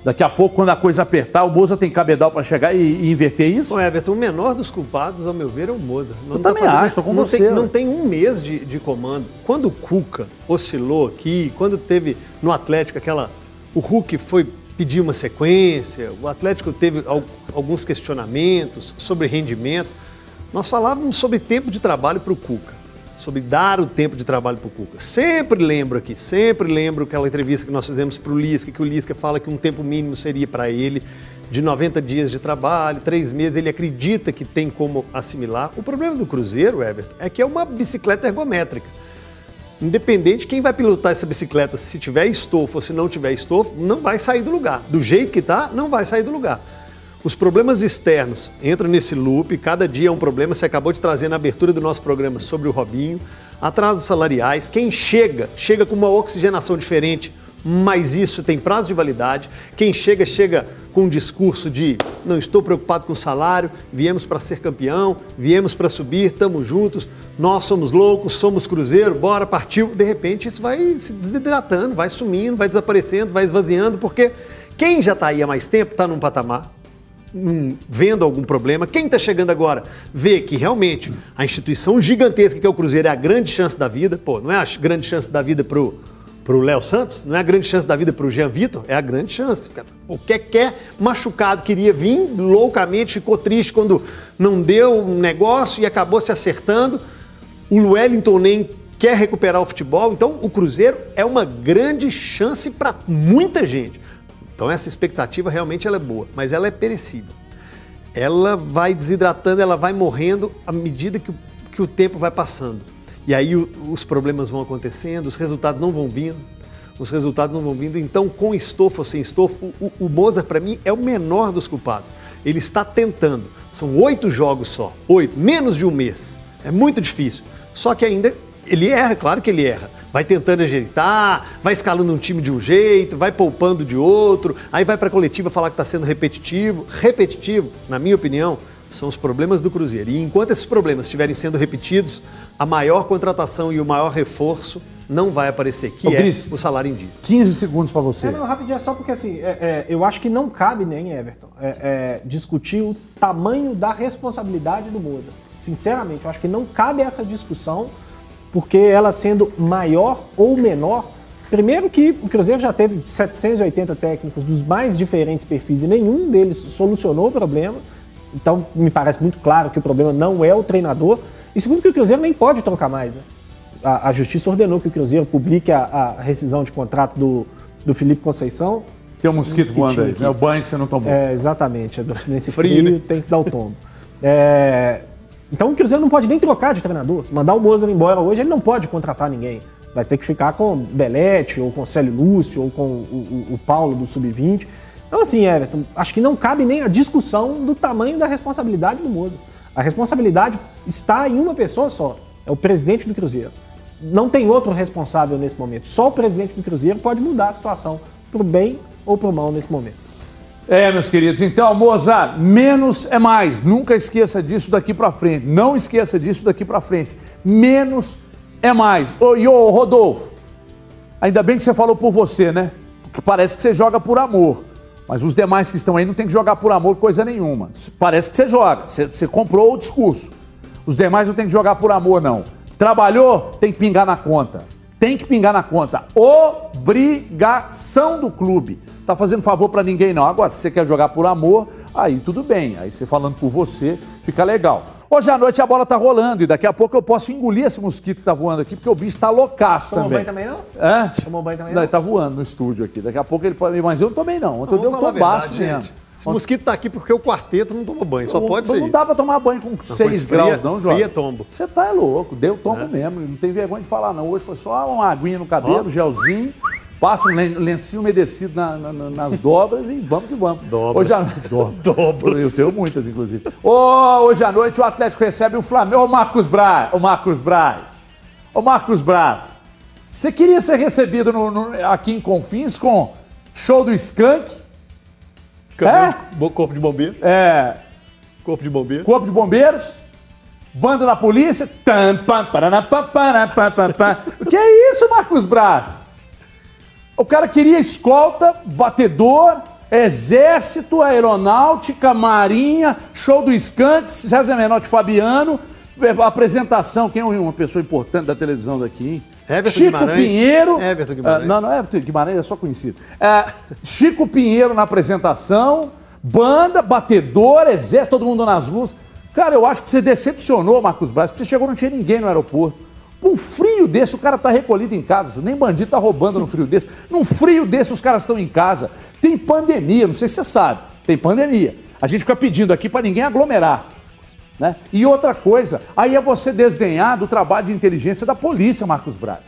Daqui a pouco, quando a coisa apertar, o Moza tem cabedal para chegar e, e, inverter isso? Ô Everton, o menor dos culpados, ao meu ver, é o Moza. Não Eu também acho, estou com não você. Tem, não tem um mês de, de comando. Quando o Cuca oscilou aqui, quando teve no Atlético aquela o Hulk foi pedir uma sequência, o Atlético teve alguns questionamentos sobre rendimento. Nós falávamos sobre tempo de trabalho para o Cuca, sobre dar o tempo de trabalho para o Cuca. Sempre lembro aqui, sempre lembro aquela entrevista que nós fizemos para o Lisca, que o Lisca fala que um tempo mínimo seria para ele de 90 dias de trabalho, três meses, ele acredita que tem como assimilar. O problema do Cruzeiro, Everton, é que é uma bicicleta ergométrica independente de quem vai pilotar essa bicicleta, se tiver estofo ou se não tiver estofo, não vai sair do lugar. Do jeito que está, não vai sair do lugar. Os problemas externos entram nesse loop, cada dia é um problema. Você acabou de trazer na abertura do nosso programa sobre o Robinho. Atrasos salariais. Quem chega, chega com uma oxigenação diferente, mas isso tem prazo de validade. Quem chega, chega com um discurso de não estou preocupado com o salário, viemos para ser campeão, viemos para subir, estamos juntos, nós somos loucos, somos cruzeiro, bora, partiu. De repente isso vai se desidratando, vai sumindo, vai desaparecendo, vai esvaziando, porque quem já está aí há mais tempo está num patamar, hum, vendo algum problema. Quem está chegando agora vê que realmente a instituição gigantesca que é o Cruzeiro é a grande chance da vida, pô, não é a grande chance da vida para o para o Léo Santos, não é a grande chance da vida para o Jean Vitor, é a grande chance. O que quer machucado queria vir loucamente, ficou triste quando não deu um negócio e acabou se acertando. O Wellington nem quer recuperar o futebol, então o Cruzeiro é uma grande chance para muita gente. Então essa expectativa realmente ela é boa, mas ela é perecível. Ela vai desidratando, ela vai morrendo à medida que que o tempo vai passando. E aí o, os problemas vão acontecendo, os resultados não vão vindo, os resultados não vão vindo. Então, com estofo ou sem estofo, o, o Mozart, para mim, é o menor dos culpados. Ele está tentando. São oito jogos só, oito, menos de um mês. É muito difícil. Só que ainda ele erra, claro que ele erra. Vai tentando ajeitar, vai escalando um time de um jeito, vai poupando de outro, aí vai para a coletiva falar que está sendo repetitivo. Repetitivo, na minha opinião, são os problemas do Cruzeiro. E enquanto esses problemas estiverem sendo repetidos, a maior contratação e o maior reforço não vai aparecer, que Ô, é o salário em dia. 15 segundos para você. É, não, rapidinho, é só porque assim, é, é, eu acho que não cabe nem, Everton, é, é, discutir o tamanho da responsabilidade do Moza. Sinceramente, eu acho que não cabe essa discussão, porque ela sendo maior ou menor, primeiro que o Cruzeiro já teve 780 técnicos dos mais diferentes perfis e nenhum deles solucionou o problema. Então, me parece muito claro que o problema não é o treinador, e segundo que o Cruzeiro nem pode trocar mais, né? A, a Justiça ordenou que o Cruzeiro publique a, a rescisão de contrato do, do Felipe Conceição. Tem um mosquito voando aí, é o banho que você não tomou. É, exatamente. É nesse frio, frio né? tem que dar o tombo. É, então o Cruzeiro não pode nem trocar de treinador. Se mandar o Mozart embora hoje, ele não pode contratar ninguém. Vai ter que ficar com Belete, ou com Célio Lúcio, ou com o, o, o Paulo do Sub-20. Então, assim, Everton, acho que não cabe nem a discussão do tamanho da responsabilidade do Moza. A responsabilidade está em uma pessoa só, é o presidente do Cruzeiro. Não tem outro responsável nesse momento. Só o presidente do Cruzeiro pode mudar a situação para o bem ou para o mal nesse momento. É, meus queridos. Então, Moza, menos é mais. Nunca esqueça disso daqui para frente. Não esqueça disso daqui para frente. Menos é mais. Ô, ô, Rodolfo, ainda bem que você falou por você, né? Porque parece que você joga por amor. Mas os demais que estão aí não tem que jogar por amor coisa nenhuma. Parece que você joga. Você, você comprou o discurso. Os demais não tem que jogar por amor, não. Trabalhou, tem que pingar na conta. Tem que pingar na conta. Obrigação do clube. Tá fazendo favor para ninguém, não. Agora, se você quer jogar por amor, aí tudo bem. Aí você falando por você, fica legal. Hoje à noite a bola tá rolando e daqui a pouco eu posso engolir esse mosquito que tá voando aqui, porque o bicho tá loucaço Tomou também. banho também não? Hã? Tomou banho também Não, não? ele tá voando no estúdio aqui. Daqui a pouco ele pode. Mas eu não tomei, não. Ontem eu dei um tombaço verdade, mesmo. gente. Esse mosquito tá aqui porque o quarteto não toma banho, só pode não, ser. Não dá pra tomar banho com 6 esse fria- graus, não, Jorge. fria tombo. Você tá é louco, deu tombo É. mesmo. Não tem vergonha de falar, não. Hoje foi só uma aguinha no cabelo, gelzinho. Passa um len- lencinho umedecido na- na- na- nas dobras e vamos que vamos. Dobras. Hoje à... Do- Dobras. Eu tenho muitas, inclusive. Ô, hoje à noite o Atlético recebe o Flamengo. Ô, Marcos Braz. Ô, Marcos Braz. Ô, Marcos Braz. Você queria ser recebido no- no- aqui em Confins com show do Skank? Cabelo, bo- Corpo de bombeiro. É, Corpo de bombeiro. Corpo de Bombeiros, Banda da Polícia. Tam, pam, paraná, pam, pará, pam, pam, pam. O que é isso, Marcos Braz? O cara queria escolta, batedor, exército, aeronáutica, marinha, show do Skank, César Menotti Fabiano, eh, apresentação, quem é uma pessoa importante da televisão daqui, hein? Everton Chico Guimarães. Pinheiro. Everton Guimarães. Ah, não, não, Everton Guimarães é só conhecido. É, Chico Pinheiro na apresentação, banda, batedor, exército, todo mundo nas ruas. Cara, eu acho que você decepcionou, Marcos Braz, porque você chegou não tinha ninguém no aeroporto. Um frio desse, o cara tá recolhido em casa. Nem bandido tá roubando num frio desse. Num frio desse, os caras estão em casa. Tem pandemia, não sei se você sabe. Tem pandemia. A gente fica pedindo aqui para ninguém aglomerar. Né? E outra coisa, aí é você desdenhar do trabalho de inteligência da polícia, Marcos Braz.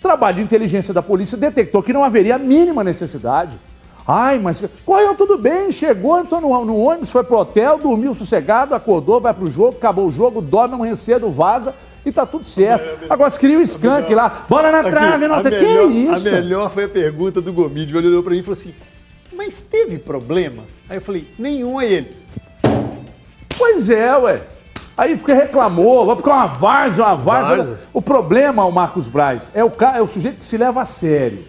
Trabalho de inteligência da polícia detectou que não haveria a mínima necessidade. Ai, mas correu tudo bem, chegou, entrou no, no ônibus, foi pro hotel, dormiu sossegado, acordou, vai pro jogo, acabou o jogo, dorme amanhã cedo, vaza e tá tudo certo. Agora se cria o skunk lá, bola na trave, nota, que melhor- isso? A melhor foi a pergunta do Gomide. Ele olhou pra mim e falou assim: Mas teve problema? Aí eu falei: Nenhum é ele. Pois é, ué. Aí porque reclamou, vai porque é uma várzea, uma várzea. O problema, o Marcos Braz, é o, ca- é o sujeito que se leva a sério.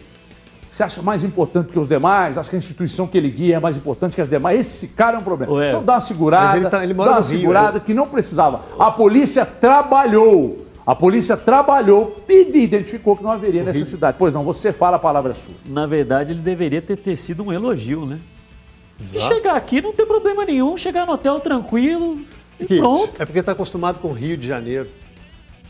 Você acha mais importante que os demais? Acha que a instituição que ele guia é mais importante que as demais? Esse cara é um problema. Ué. Então dá uma segurada, Mas ele tá- ele mora dá uma no Rio, segurada que não precisava. A polícia trabalhou. A polícia trabalhou e identificou que não haveria necessidade. Pois não, você fala, a palavra é sua. Na verdade, ele deveria ter tecido um elogio, né? Se Exato. chegar aqui, não tem problema nenhum. Chegar no hotel tranquilo e Kit, pronto. É porque está acostumado com o Rio de Janeiro.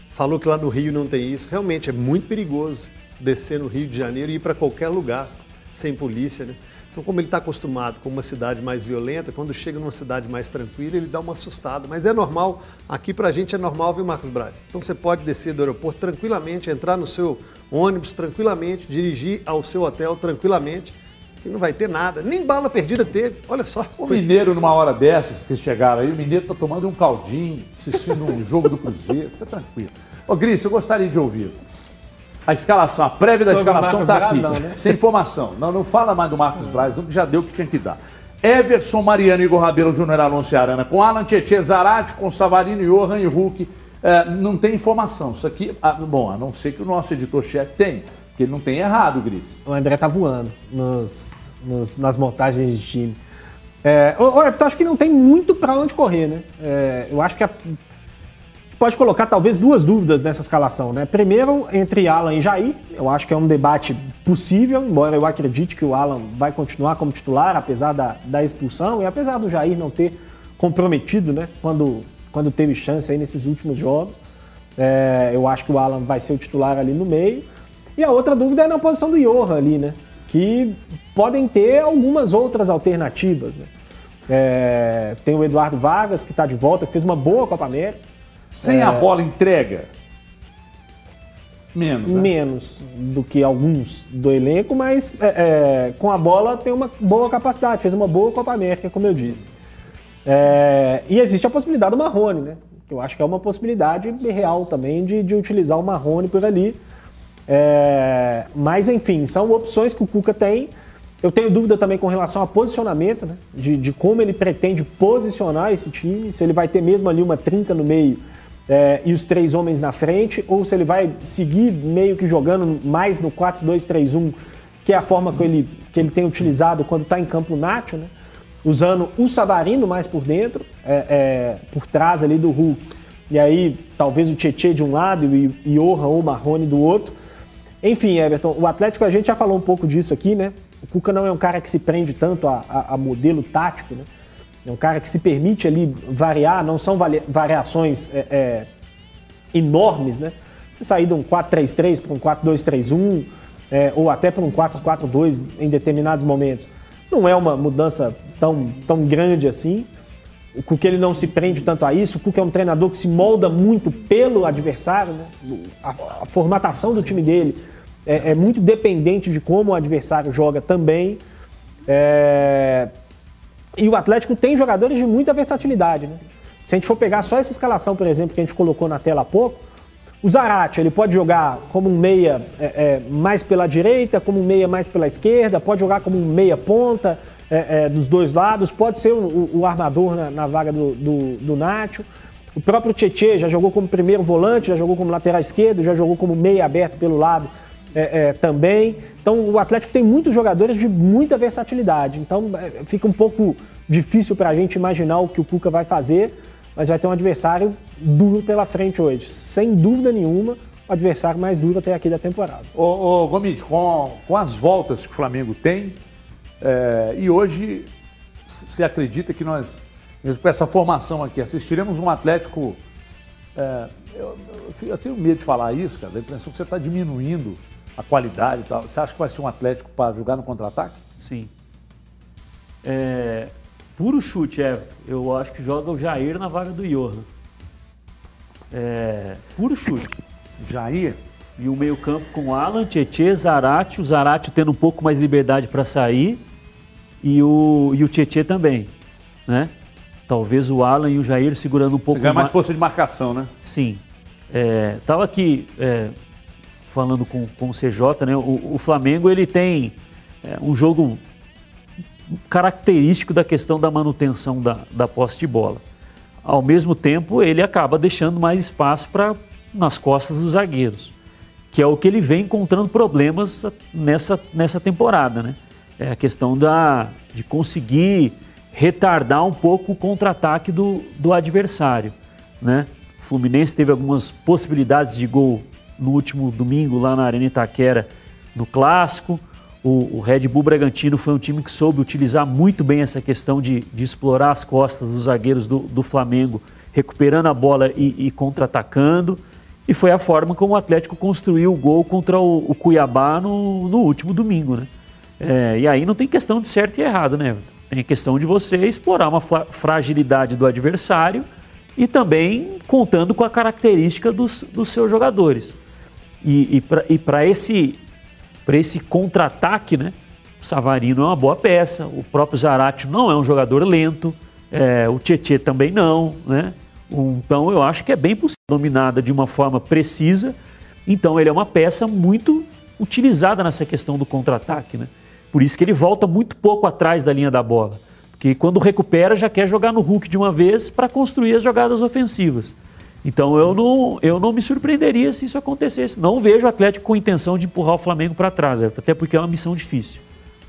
Falou que lá no Rio não tem isso. Realmente é muito perigoso descer no Rio de Janeiro e ir para qualquer lugar sem polícia, né? Então, como ele está acostumado com uma cidade mais violenta, quando chega numa cidade mais tranquila, ele dá uma assustada. Mas é normal, aqui pra gente é normal, viu, Marcos Braz? Então você pode descer do aeroporto tranquilamente, entrar no seu ônibus tranquilamente, dirigir ao seu hotel tranquilamente, que não vai ter nada. Nem bala perdida teve, olha só. O mineiro, numa hora dessas, que chegaram aí, o mineiro tá tomando um caldinho, assistindo um jogo do Cruzeiro, fica tranquilo. Ô, Gris, eu gostaria de ouvir. A escalação, a prévia da Sobre o escalação Marcos tá aqui. Braz, não, né? Sem informação. Não, não fala mais do Marcos Braz, não, que já deu o que tinha que dar. Everson, Mariano, Igor Rabelo, Júnior Alonso e Arana, com Alan Tietê, Zarate, com Savarino, Johan e Hulk. É, não tem informação. Isso aqui, ah, bom, a não ser que o nosso editor-chefe tenha, porque ele não tem errado, Gris. O André tá voando nos, nos- nas montagens de time. É, ô, Everton, acho que não tem muito para onde correr, né? É, eu acho que a- pode colocar talvez duas dúvidas nessa escalação, né? Primeiro, entre Alan e Jair, eu acho que é um debate possível, embora eu acredite que o Alan vai continuar como titular, apesar da, da expulsão e apesar do Jair não ter comprometido, né? Quando, quando teve chance aí nesses últimos jogos. É, eu acho que o Alan vai ser o titular ali no meio. E a outra dúvida é na posição do Johan ali, né? Que podem ter algumas outras alternativas, né? É, tem o Eduardo Vargas, que está de volta, que fez uma boa Copa América. Sem a bola entrega. menos, né? menos do que alguns do elenco, mas é, é, com a bola tem uma boa capacidade, fez uma boa Copa América, como eu disse. É, e existe a possibilidade do Marrone, né? Que eu acho que é uma possibilidade real também de, de utilizar o Marrone por ali. É, mas, enfim, são opções que o Cuca tem. Eu tenho dúvida também com relação ao posicionamento, né? De, de como ele pretende posicionar esse time, se ele vai ter mesmo ali uma trinca no meio é, e os três homens na frente, ou se ele vai seguir meio que jogando mais no 4-2-3-1, que é a forma que ele, que ele tem utilizado quando está em campo Nacho, né? usando o Savarino mais por dentro, é, é, por trás ali do Hulk. E aí, talvez o Tietê de um lado e o Johan ou o Marrone do outro. Enfim, Everton, o Atlético, a gente já falou um pouco disso aqui, né? O Cuca não é um cara que se prende tanto a, a, a modelo tático, né? É um cara que se permite ali variar, não são variações é, é, enormes, né? Sair de um 4-3-3 para um 4-2-3-1, é, ou até para um 4-4-2 em determinados momentos. Não é uma mudança tão, tão grande assim. O Cuca ele não se prende tanto a isso. O Cuca é um treinador que se molda muito pelo adversário. Né? A, a, formatação do time dele é, é, muito dependente de como o adversário joga também. É... E o Atlético tem jogadores de muita versatilidade. Né? Se a gente for pegar só essa escalação, por exemplo, que a gente colocou na tela há pouco, o Zarate, ele pode jogar como um meia é, é, mais pela direita, como um meia mais pela esquerda, pode jogar como um meia ponta é, é dos dois lados, pode ser o, o armador na, na, vaga do, do, do Nacho. O próprio Tietê já jogou como primeiro volante, já jogou como lateral esquerdo, já jogou como meia aberto pelo lado é, é, também. Então o Atlético tem muitos jogadores de muita versatilidade. Então fica um pouco difícil para a gente imaginar o que o Cuca vai fazer mas vai ter um adversário duro pela frente hoje. Sem dúvida nenhuma, o adversário mais duro até aqui da temporada. Ô, ô Gomit, com, com as voltas que o Flamengo tem, é, e hoje se acredita que nós, mesmo com essa formação aqui, assistiremos um Atlético. É, eu, eu, tenho medo de falar isso, cara, da impressão que você está diminuindo a qualidade e tal. Você acha que vai ser um Atlético para jogar no contra-ataque? Sim. É, puro chute, Everton. Eu acho que joga o Jair na vaga do Johan. É, puro chute. Jair. E o meio-campo com Alan, Tietê, Zarate. O Zarate tendo um pouco mais liberdade para sair. E o, e o Tietê também. Né? Talvez o Alan e o Jair segurando um pouco mais. mais força de marcação, né? Sim. É, aqui é, falando com, com o CJ, né? O, o Flamengo ele tem é, um jogo característico da questão da manutenção da, da posse de bola. Ao mesmo tempo, ele acaba deixando mais espaço para nas costas dos zagueiros, que é o que ele vem encontrando problemas nessa, nessa temporada. Né? É a questão da, de conseguir retardar um pouco o contra-ataque do, do adversário. Né? O Fluminense teve algumas possibilidades de gol no último domingo lá na Arena Itaquera no Clássico. O, o, Red Bull Bragantino foi um time que soube utilizar muito bem essa questão de, de explorar as costas dos zagueiros do, do Flamengo, recuperando a bola e, e contra-atacando. E foi a forma como o Atlético construiu o gol contra o, o Cuiabá no, no, último domingo. Né? É, e aí não tem questão de certo e errado, né? Tem a questão de você explorar uma fragilidade do adversário e também contando com a característica dos, dos seus jogadores. E, e para esse esse contra-ataque, né? O Savarino é uma boa peça, o próprio Zarate não é um jogador lento, é, o Tietê também não, né? Então eu acho que é bem possível dominada de uma forma precisa. Então ele é uma peça muito utilizada nessa questão do contra-ataque, né? Por isso que ele volta muito pouco atrás da linha da bola. Porque quando recupera já quer jogar no Hulk de uma vez para construir as jogadas ofensivas. Então eu não, eu não me surpreenderia se isso acontecesse. Não vejo o Atlético com intenção de empurrar o Flamengo para trás, até porque é uma missão difícil.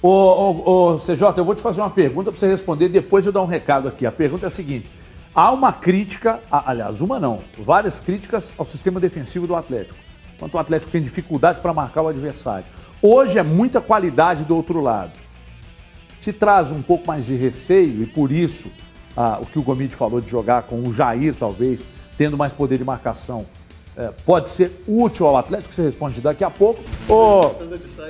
Ô, ô, ô, CJ, eu vou te fazer uma pergunta para você responder, depois eu dar um recado aqui. A pergunta é a seguinte: há uma crítica, aliás, uma não, várias críticas ao sistema defensivo do Atlético. Quanto o Atlético tem dificuldades para marcar o adversário. Hoje é muita qualidade do outro lado. Se traz um pouco mais de receio e por isso ah, o que o Gomide falou de jogar com o Jair, talvez, tendo mais poder de marcação, é, pode ser útil ao Atlético? Você responde daqui a pouco. Ô... Sandra de Sá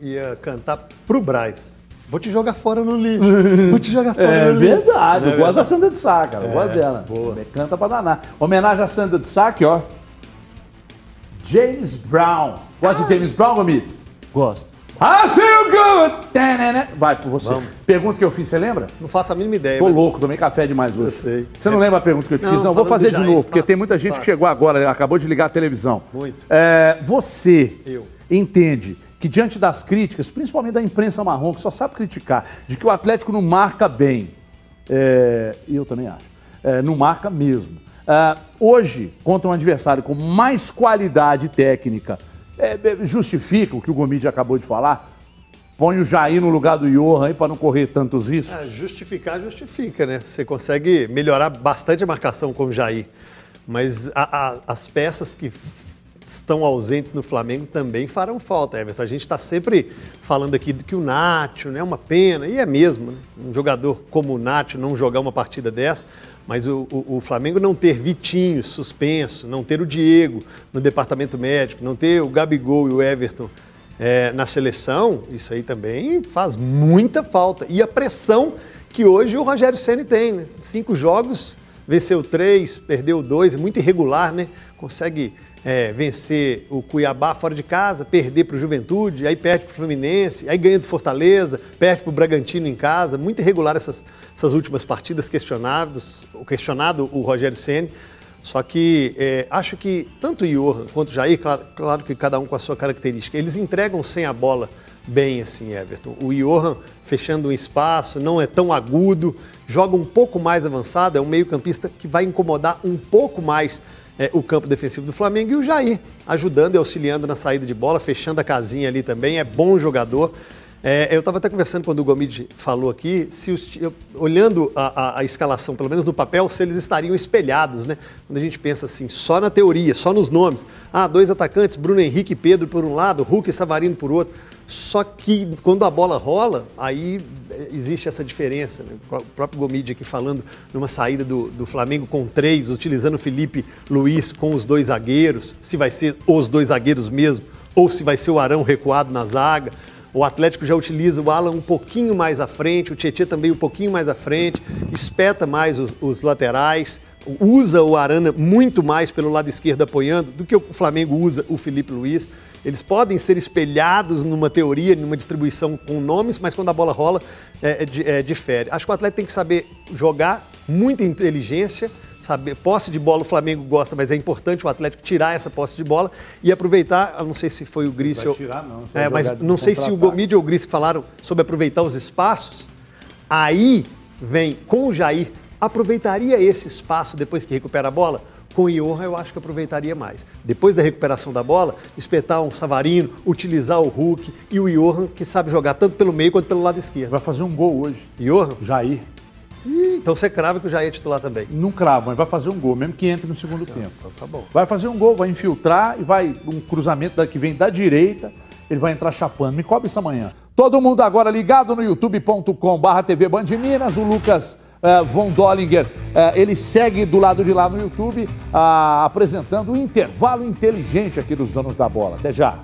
ia, cantar pro Braz. Vou te jogar fora no livro. Vou te jogar fora é, no verdade. livro. É verdade. Eu gosto da Sandra de Sá, cara. Eu é, gosto dela. Boa. Canta pra danar. Homenagem à Sandra de Sá aqui, ó. James Brown. Gosta de James Brown, Gomit? Gosto. I feel good! Vai por você. Vamos. Pergunta que eu fiz, você lembra? Não faço a mínima ideia. Tô mas... louco, tomei café demais hoje. Eu sei. Você não lembra a pergunta que eu te não, fiz? Não, vou fazer de novo, porque tem muita gente que chegou agora, acabou de ligar a televisão. Muito. É, você eu. entende que diante das críticas, principalmente da imprensa marrom, que só sabe criticar, de que o Atlético não marca bem, é, e eu também acho, é, não marca mesmo. É, hoje, contra um adversário com mais qualidade técnica, é, é, justifica o que o Gomide acabou de falar? Põe o Jair no lugar do Johan para não correr tantos riscos? É, justificar, justifica, né? Você consegue melhorar bastante a marcação com o Jair. Mas a, a, as peças que estão ausentes no Flamengo também farão falta, Everton. A gente está sempre falando aqui que o Nacho né, é uma pena, e é mesmo, né? um jogador como o Nacho não jogar uma partida dessa, mas o, o, o, Flamengo não ter Vitinho suspenso, não ter o Diego no departamento médico, não ter o Gabigol e o Everton é, na seleção, isso aí também faz muita falta. E a pressão que hoje o Rogério Ceni tem, né? Cinco jogos, venceu três, perdeu dois, muito irregular, né? Consegue é, vencer o Cuiabá fora de casa, perder para o Juventude, aí perde para o Fluminense, aí ganha do Fortaleza, perde para o Bragantino em casa. Muito irregular essas, essas últimas partidas questionadas, questionado o Rogério Ceni. Só que é, acho que tanto o Johan quanto o Jair, claro, claro, que cada um com a sua característica, eles entregam sem a bola bem assim, Everton. O Johan fechando um espaço, não é tão agudo, joga um pouco mais avançado, é um meio-campista que vai incomodar um pouco mais é, o campo defensivo do Flamengo e o Jair, ajudando e auxiliando na saída de bola, fechando a casinha ali também, é bom jogador. É, eu estava até conversando quando o Gomide falou aqui, se os, olhando a, a, a, escalação, pelo menos no papel, se eles estariam espelhados, né? Quando a gente pensa assim, só na teoria, só nos nomes. Ah, dois atacantes, Bruno Henrique e Pedro por um lado, Hulk e Savarino por outro. Só que quando a bola rola, aí é, existe essa diferença. Né? O próprio Gomide aqui falando numa saída do, do Flamengo com três, utilizando o Felipe Luiz com os dois zagueiros, se vai ser os dois zagueiros mesmo, ou se vai ser o Arão recuado na zaga. O Atlético já utiliza o Alan um pouquinho mais à frente, o Tietchan também um pouquinho mais à frente, espeta mais os, os laterais, usa o Arana muito mais pelo lado esquerdo apoiando do que o Flamengo usa o Felipe Luiz. Eles podem ser espelhados numa teoria, numa distribuição com nomes, mas quando a bola rola, é, é, é, difere. Acho que o atleta tem que saber jogar, muita inteligência, saber, posse de bola o Flamengo gosta, mas é importante o Atlético tirar essa posse de bola e aproveitar, eu não sei se foi o Gris ou... tirar não. É, mas não sei se o Gomide ou o Gris falaram sobre aproveitar os espaços. Aí vem com o Jair, aproveitaria esse espaço depois que recupera a bola? Com o Johan, eu acho que aproveitaria mais. Depois da recuperação da bola, espetar um Savarino, utilizar o Hulk e o Johan, que sabe jogar tanto pelo meio quanto pelo lado esquerdo. Vai fazer um gol hoje. Johan? Jair. então você crava que o Jair é titular também? Não crava, mas vai fazer um gol, mesmo que entre no segundo então, tempo. Então tá bom. Vai fazer um gol, vai infiltrar e vai um cruzamento que vem da direita, ele vai entrar chapando. Me cobre isso amanhã. Todo mundo agora ligado no youtube.com/barra TV Band Minas. O Lucas uh, Von Dollinger, uh, ele segue do lado de lá no YouTube, apresentando o um intervalo inteligente aqui dos donos da bola. Até já.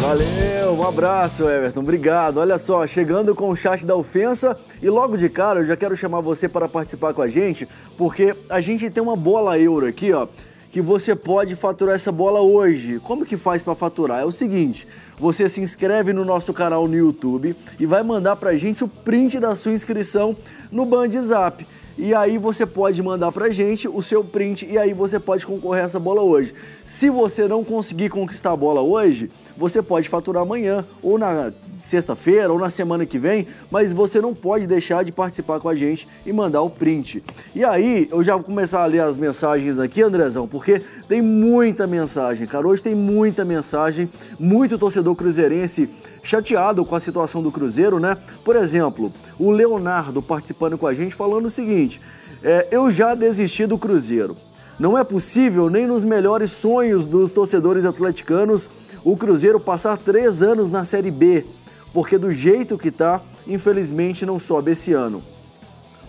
Valeu, um abraço, Everton. Obrigado. Olha só, chegando com o chat da ofensa e logo de cara eu já quero chamar você para participar com a gente, porque a gente tem uma bola euro aqui, ó que você pode faturar essa bola hoje. Como que faz para faturar? É o seguinte, você se inscreve no nosso canal no YouTube e vai mandar pra gente o print da sua inscrição no Band Zap. E aí você pode mandar pra gente o seu print e aí você pode concorrer a essa bola hoje. Se você não conseguir conquistar a bola hoje, você pode faturar amanhã, ou na sexta-feira, ou na semana que vem, mas você não pode deixar de participar com a gente e mandar o print. E aí, eu já vou começar a ler as mensagens aqui, Andrezão, porque tem muita mensagem, cara. Hoje tem muita mensagem, muito torcedor cruzeirense chateado com a situação do Cruzeiro, né? Por exemplo, o Leonardo participando com a gente falando o seguinte: é, eu já desisti do Cruzeiro. Não é possível, nem nos melhores sonhos dos torcedores atleticanos, o Cruzeiro passar três anos na Série B, porque do jeito que tá, infelizmente não sobe esse ano.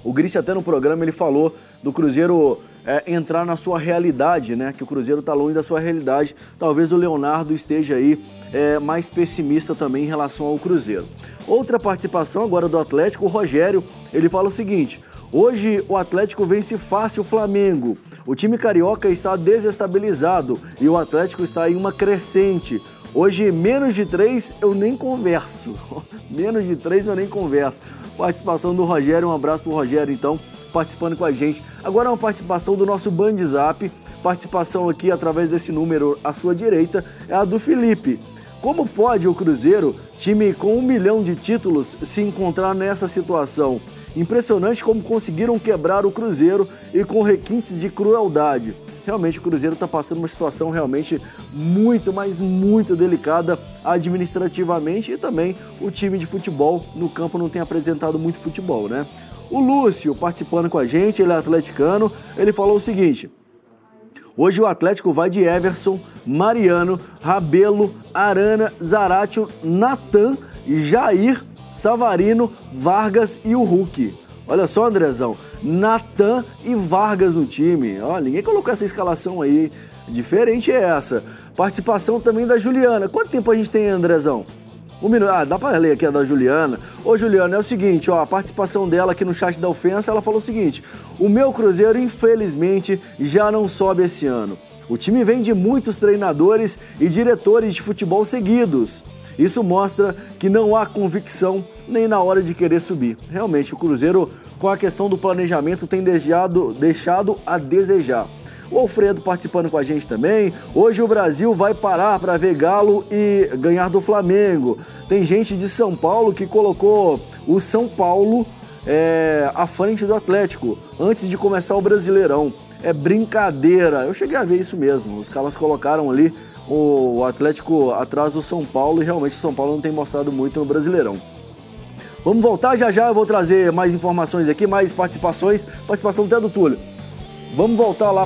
O Gris até no programa ele falou do Cruzeiro é, entrar na sua realidade, né? Que o Cruzeiro está longe da sua realidade. Talvez o Leonardo esteja aí é, mais pessimista também em relação ao Cruzeiro. Outra participação agora do Atlético, o Rogério, ele fala o seguinte: Hoje o Atlético vence fácil o Flamengo. O time carioca está desestabilizado e o Atlético está em uma crescente. Hoje, menos de três eu nem converso. menos de três eu nem converso. Participação do Rogério, um abraço pro Rogério então, participando com a gente. Agora uma participação do nosso Band Zap. Participação aqui através desse número à sua direita é a do Felipe. Como pode o Cruzeiro, time com um milhão de títulos, se encontrar nessa situação? Impressionante como conseguiram quebrar o Cruzeiro e com requintes de crueldade. Realmente o Cruzeiro está passando uma situação realmente muito, mas muito delicada administrativamente e também o time de futebol no campo não tem apresentado muito futebol, né? O Lúcio participando com a gente, ele é atleticano, ele falou o seguinte: Hoje o Atlético vai de Everson, Mariano, Rabelo, Arana, Zaratio, Natan, Jair, Savarino, Vargas e o Hulk. Olha só, Andrezão, Natan e Vargas no time. Olha, ninguém colocou essa escalação aí. Diferente é essa. Participação também da Juliana. Quanto tempo a gente tem, Andrezão? Um minuto. Ah, dá pra ler aqui a da Juliana. Ô, Juliana, é o seguinte, ó, a participação dela aqui no chat da ofensa, ela falou o seguinte: o meu Cruzeiro, infelizmente, já não sobe esse ano. O time vem de muitos treinadores e diretores de futebol seguidos. Isso mostra que não há convicção nem na hora de querer subir. Realmente, o Cruzeiro, com a questão do planejamento, tem deixado, deixado a desejar. O Alfredo participando com a gente também. Hoje o Brasil vai parar para ver Galo e ganhar do Flamengo. Tem gente de São Paulo que colocou o São Paulo é, à frente do Atlético antes de começar o Brasileirão. É brincadeira. Eu cheguei a ver isso mesmo. Os caras colocaram ali o Atlético atrás do São Paulo e realmente o São Paulo não tem mostrado muito no Brasileirão. Vamos voltar já já, eu vou trazer mais informações aqui, mais participações, participação até do Túlio. Vamos voltar lá.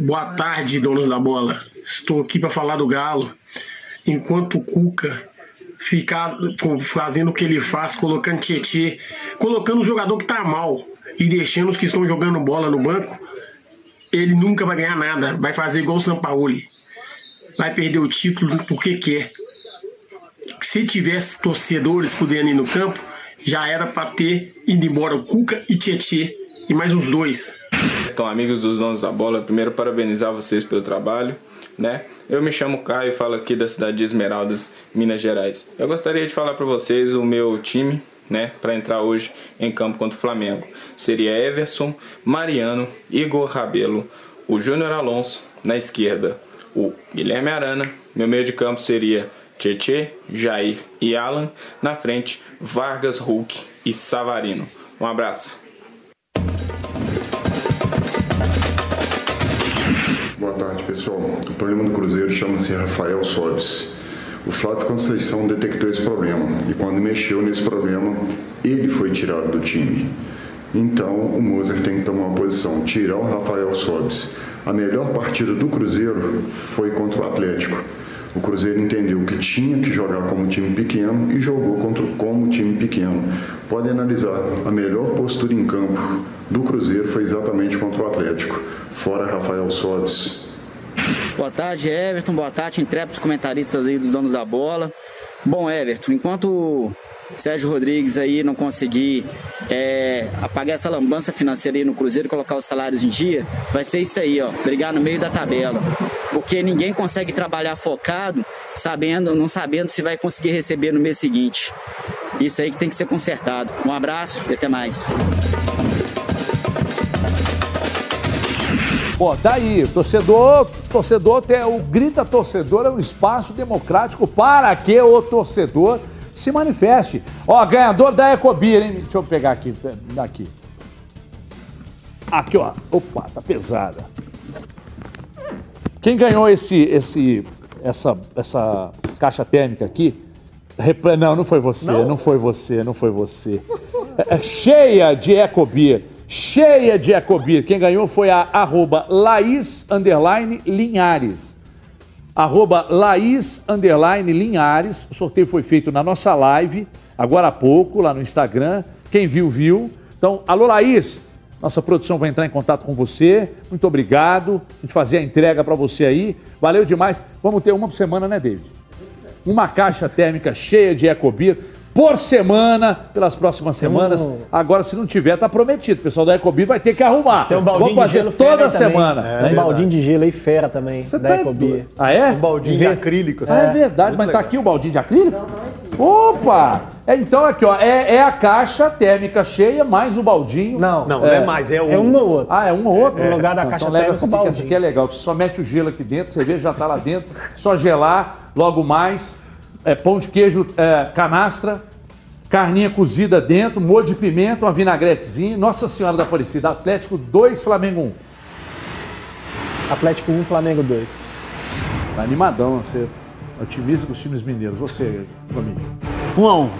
Boa tarde, donos da bola. Estou aqui para falar do Galo. Enquanto o Cuca ficar fazendo o que ele faz, colocando Tietê, colocando o jogador que tá mal e deixando os que estão jogando bola no banco, ele nunca vai ganhar nada. Vai fazer igual o Sampaoli. Vai perder o título porque quer. Se tivesse torcedores podendo ir no campo, já era para ter ido embora o Cuca e Tietê e mais os dois. Então, amigos dos donos da bola, primeiro parabenizar vocês pelo trabalho, né? Eu me chamo Caio e falo aqui da cidade de Esmeraldas, Minas Gerais. Eu gostaria de falar para vocês o meu time, né, para entrar hoje em campo contra o Flamengo. Seria Everson, Mariano, Igor Rabelo, o Júnior Alonso na esquerda, o Guilherme Arana, meu meio de campo seria Tietê, Jair e Alan, na frente Vargas, Hulk e Savarino. Um abraço. Pessoal. O problema do Cruzeiro chama-se Rafael Sobis. O Flávio Conceição detectou esse problema e quando mexeu nesse problema, ele foi tirado do time. Então, o Moser tem que tomar uma posição, tirar o Rafael Sobis. A melhor partida do Cruzeiro foi contra o Atlético. O Cruzeiro entendeu que tinha que jogar como time pequeno e jogou contra, como time pequeno. Pode analisar, a melhor postura em campo do Cruzeiro foi exatamente contra o Atlético. Fora Rafael Sobis, Boa tarde, Everton. Boa tarde, intrépidos comentaristas aí dos donos da bola. Bom, Everton, enquanto Sérgio Rodrigues aí não conseguir é, apagar essa lambança financeira aí no Cruzeiro e colocar os salários em dia, vai ser isso aí, ó, brigar no meio da tabela. Porque ninguém consegue trabalhar focado, sabendo, não sabendo se vai conseguir receber no mês seguinte. Isso aí que tem que ser consertado. Um abraço e até mais. Pô, tá aí, torcedor, torcedor, o Grita Torcedor é um espaço democrático para que o torcedor se manifeste. Ó, ganhador da Ecobir, hein? Deixa eu pegar aqui, daqui. Aqui, ó. Opa, tá pesada. Quem ganhou esse, esse, essa, essa caixa térmica aqui? Não, não foi você, não, não foi você, não foi você. É, é cheia de Ecobir cheia de Ecobir. Quem ganhou foi a arroba Laís Underline Linhares. Arroba Laís Underline Linhares. O sorteio foi feito na nossa live, agora há pouco, lá no Instagram. Quem viu, viu. Então, alô Laís, Nossa produção vai entrar em contato com você. Muito obrigado. A gente fazer a entrega para você aí. Valeu demais. Vamos ter uma por semana, né, David? Uma caixa térmica cheia de Ecobir por semana pelas próximas semanas. Um... Agora, se não tiver, tá prometido. O pessoal da Ecobir vai ter que arrumar. Tem um baldinho Vamos fazer de gelo toda semana. É, Tem um baldinho de gelo aí fera também, Você da tá Ecobir. Ah, é? Um baldinho de acrílico. Assim. Ah, é verdade, Muito mas legal. tá aqui o baldinho de acrílico? Não, não é assim. Opa! É, então aqui, ó, é, é, a caixa térmica cheia mais o baldinho. Não, não, é, não é mais, é um. É um ou outro. Ah, é um ou outro? No lugar da então, caixa então, térmica, essa aqui, essa aqui é legal, que só mete o gelo aqui dentro, você vê, já tá lá dentro, só gelar, logo mais, é, pão de queijo é, canastra, carninha cozida dentro, molho de pimenta, uma vinagretezinha. Nossa Senhora da Aparecida, Atlético 2, Flamengo 1. Atlético 1, Flamengo 2. Tá animadão, você otimista com os times mineiros. Você, Domínio. 1 a 1.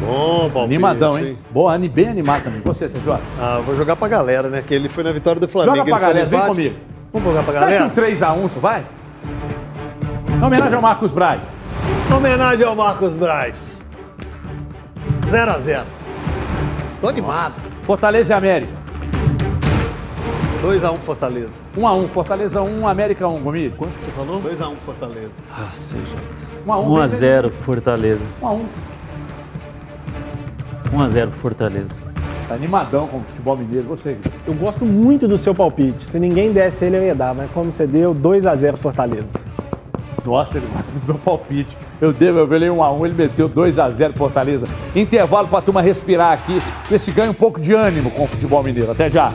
Bom, palpite, Animadão, hein? Boa, bem animado também. Você, você joga? Ah, vou jogar pra galera, né? Que ele foi na vitória do Flamengo. Joga pra galera, vem comigo. Vamos jogar pra galera? Mete um 3x1, você vai? Em homenagem ao Marcos Braz. Em homenagem ao Marcos Braz. 0x0. Tô animado. Nossa. Fortaleza e América. 2x1 Fortaleza. 1x1, Fortaleza 1, América 1, Gomir. Quanto você falou? 2x1 Fortaleza. Ah, seja. 1x0 Fortaleza. 1x1. 1x0 Fortaleza. Tá animadão com o futebol mineiro, você. Eu gosto muito do seu palpite. Se ninguém desse ele, eu ia dar, mas como você deu, 2x0 Fortaleza. Nossa, ele gosta do meu palpite. Eu devo, eu velei 1x1, ele meteu 2x0 Fortaleza. Intervalo pra turma respirar aqui, ver se ganha um pouco de ânimo com o futebol mineiro. Até já.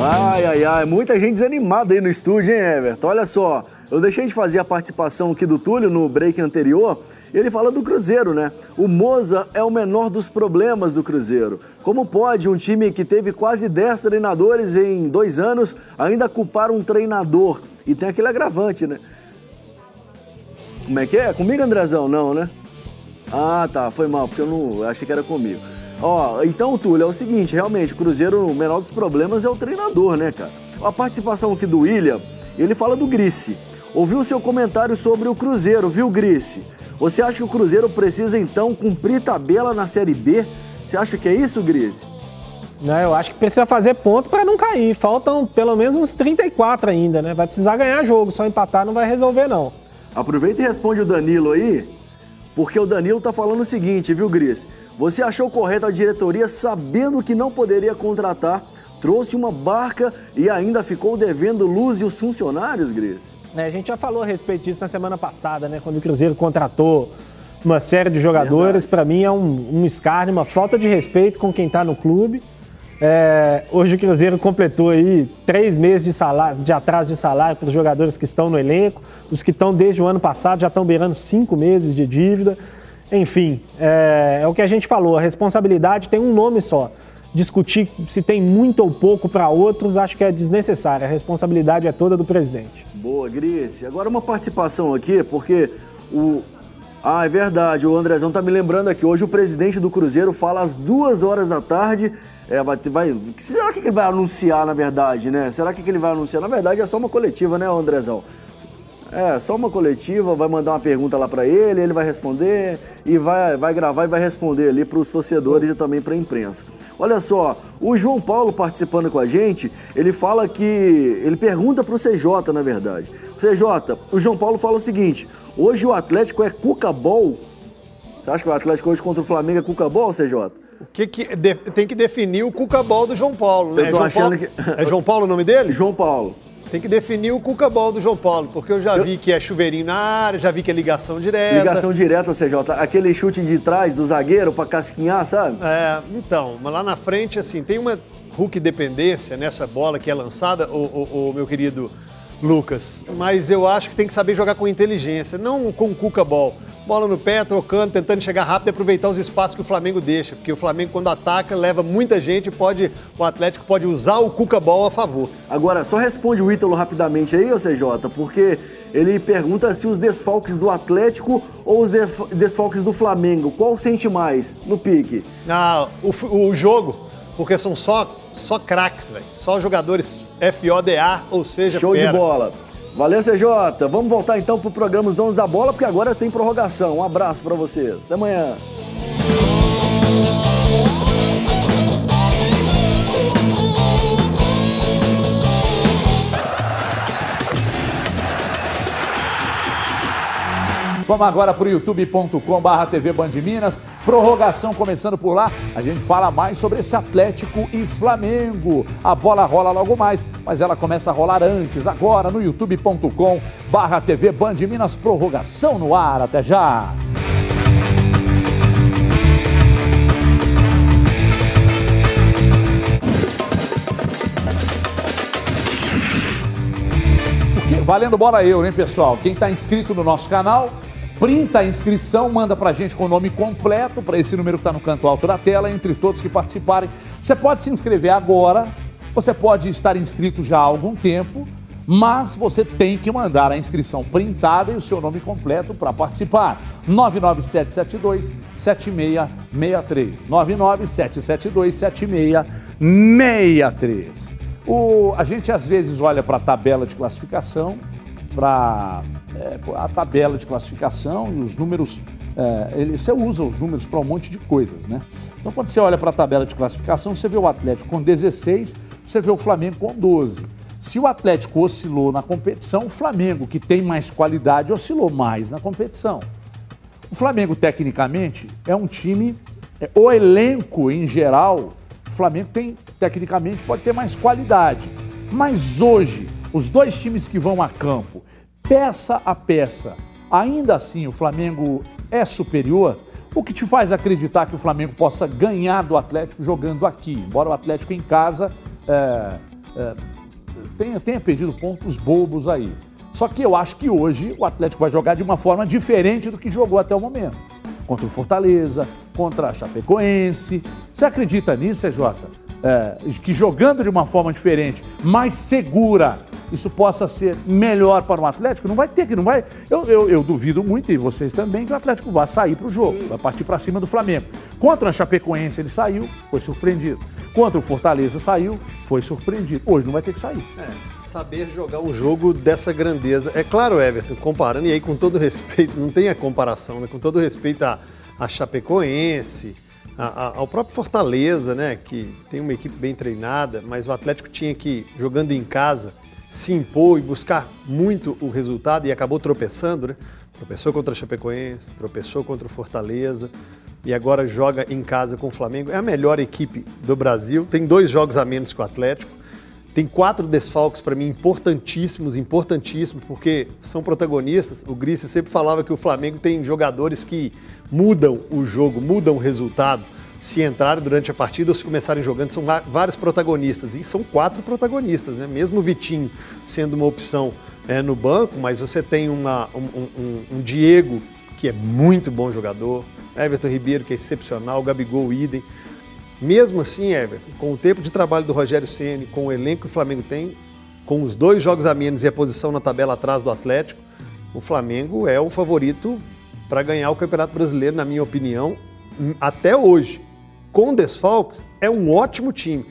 Ai, ai, ai, muita gente desanimada aí no estúdio, hein, Everton? Olha só, eu deixei de fazer a participação aqui do Túlio no break anterior. Ele fala do Cruzeiro, né? O Moza é o menor dos problemas do Cruzeiro. Como pode um time que teve quase 10 treinadores em dois anos ainda culpar um treinador? E tem aquele agravante, né? Como é que é? Comigo, Andrezão? Não, né? Ah, tá, foi mal, porque eu não achei que era comigo. Ó, então, Túlio, é o seguinte, realmente, o Cruzeiro, o menor dos problemas é o treinador, né, cara? A participação aqui do William, ele fala do Grice. Ouviu o seu comentário sobre o Cruzeiro, viu, Grice? Você acha que o Cruzeiro precisa, então, cumprir tabela na Série B? Você acha que é isso, Grice? Não, eu acho que precisa fazer ponto para não cair. Faltam pelo menos uns 34 ainda, né? Vai precisar ganhar jogo, só empatar não vai resolver, não. Aproveita e responde o Danilo aí, porque o Danilo tá falando o seguinte, viu, Gris? Você achou correto a diretoria, sabendo que não poderia contratar, trouxe uma barca e ainda ficou devendo luz e os funcionários, Gris? É, a gente já falou a respeito disso na semana passada, né? Quando o Cruzeiro contratou uma série de jogadores, para mim é um, um escárnio, uma falta de respeito com quem está no clube. É, hoje o Cruzeiro completou aí três meses de, salário, de atraso de salário para os jogadores que estão no elenco. Os que estão desde o ano passado já estão beirando cinco meses de dívida. Enfim, é, é o que a gente falou, a responsabilidade tem um nome só. Discutir se tem muito ou pouco para outros, acho que é desnecessário. A responsabilidade é toda do presidente. Boa, Grice. Agora uma participação aqui, porque o. Ah, é verdade, o Andrezão tá me lembrando aqui. Hoje o presidente do Cruzeiro fala às duas horas da tarde. É, vai, vai, será que ele vai anunciar, na verdade, né? Será que ele vai anunciar? Na verdade, é só uma coletiva, né, Andrezão? É, só uma coletiva, vai mandar uma pergunta lá para ele, ele vai responder e vai, vai gravar e vai responder ali para os torcedores e também para a imprensa. Olha só, o João Paulo participando com a gente, ele fala que. Ele pergunta para o CJ, na verdade. CJ, o João Paulo fala o seguinte: hoje o Atlético é Cuca-Bol. Você acha que o Atlético hoje contra o Flamengo é Cuca-Bol, CJ? O que, que de, tem que definir o Cuca-Bol do João Paulo, né? É João Paulo, que... é João Paulo o nome dele? João Paulo. Tem que definir o cuca-bol do João Paulo, porque eu já eu... vi que é chuveirinho na área, já vi que é ligação direta. Ligação direta, CJ. Aquele chute de trás do zagueiro para casquinhar, sabe? É, então, mas lá na frente, assim, tem uma Hulk dependência nessa bola que é lançada, o, o, o meu querido Lucas. Mas eu acho que tem que saber jogar com inteligência, não com cuca-bol bola no pé, trocando, tentando chegar rápido e aproveitar os espaços que o Flamengo deixa. Porque o Flamengo, quando ataca, leva muita gente pode o Atlético pode usar o Cuca Ball a favor. Agora, só responde o Ítalo rapidamente aí, ô CJ, porque ele pergunta se os desfalques do Atlético ou os desfalques do Flamengo, qual sente mais no pique? Ah, o, o jogo, porque são só, só craques, velho. Só jogadores FODA, ou seja, Show fera. de bola. Valeu, CJ. Vamos voltar então pro programa Os Donos da Bola, porque agora tem prorrogação. Um abraço para vocês. Até amanhã. Vamos agora para o youtube.com/barra TV Band Minas. Prorrogação começando por lá. A gente fala mais sobre esse Atlético e Flamengo. A bola rola logo mais, mas ela começa a rolar antes, agora no youtube.com/barra TV Band Minas. Prorrogação no ar. Até já. Valendo bola euro, hein, pessoal? Quem está inscrito no nosso canal, printa a inscrição, manda para a gente com o nome completo, para esse número que está no canto alto da tela, entre todos que participarem. Você pode se inscrever agora, você pode estar inscrito já há algum tempo, mas você tem que mandar a inscrição printada e o seu nome completo para participar. 99772 7663. 99772 7663. O, a gente às vezes olha para a tabela de classificação, para é, a tabela de classificação e os números. É, ele, você usa os números para um monte de coisas, né? Então, quando você olha para a tabela de classificação, você vê o Atlético com 16, você vê o Flamengo com 12. Se o Atlético oscilou na competição, o Flamengo, que tem mais qualidade, oscilou mais na competição. O Flamengo, tecnicamente, é um time. É, o elenco, em geral, o Flamengo tem tecnicamente pode ter mais qualidade. Mas hoje, os dois times que vão a campo, peça a peça, ainda assim o Flamengo é superior, o que te faz acreditar que o Flamengo possa ganhar do Atlético jogando aqui, embora o Atlético em casa é, é, tenha, tenha perdido pontos bobos aí. Só que eu acho que hoje o Atlético vai jogar de uma forma diferente do que jogou até o momento. Contra o Fortaleza, contra a Chapecoense. Você acredita nisso, Jota? é, que jogando de uma forma diferente, mais segura, isso possa ser melhor para o Atlético, não vai ter que, não vai. Eu, eu, eu duvido muito, e vocês também, que o Atlético vá sair para o jogo, vai partir para cima do Flamengo. Contra a Chapecoense ele saiu, foi surpreendido. Contra o Fortaleza saiu, foi surpreendido. Hoje não vai ter que sair. É saber jogar um jogo dessa grandeza. É claro, Everton, comparando, e aí com todo respeito, não tem a comparação, né? com todo respeito a, a Chapecoense, a, a, ao próprio Fortaleza, né, que tem uma equipe bem treinada, mas o Atlético tinha que, jogando em casa, se impor e buscar muito o resultado e acabou tropeçando, né? Tropeçou contra a Chapecoense, tropeçou contra o Fortaleza e agora joga em casa com o Flamengo. É a melhor equipe do Brasil, tem dois jogos a menos que o Atlético. Tem quatro desfalques para mim importantíssimos, importantíssimos, porque são protagonistas. O Grice sempre falava que o Flamengo tem jogadores que mudam o jogo, mudam o resultado. Se entrarem durante a partida ou se começarem jogando, são vários protagonistas. E são quatro protagonistas, né? Mesmo o Vitinho sendo uma opção é, no banco, mas você tem uma, um, um, um, Diego, que é muito bom jogador, Everton Ribeiro, que é excepcional, Gabigol, idem. Mesmo assim, Everton, com o tempo de trabalho do Rogério Ceni, com o elenco que o Flamengo tem, com os dois jogos a menos e a posição na tabela atrás do Atlético, o Flamengo é o favorito para ganhar o Campeonato Brasileiro, na minha opinião, até hoje. Com desfalques, é um ótimo time.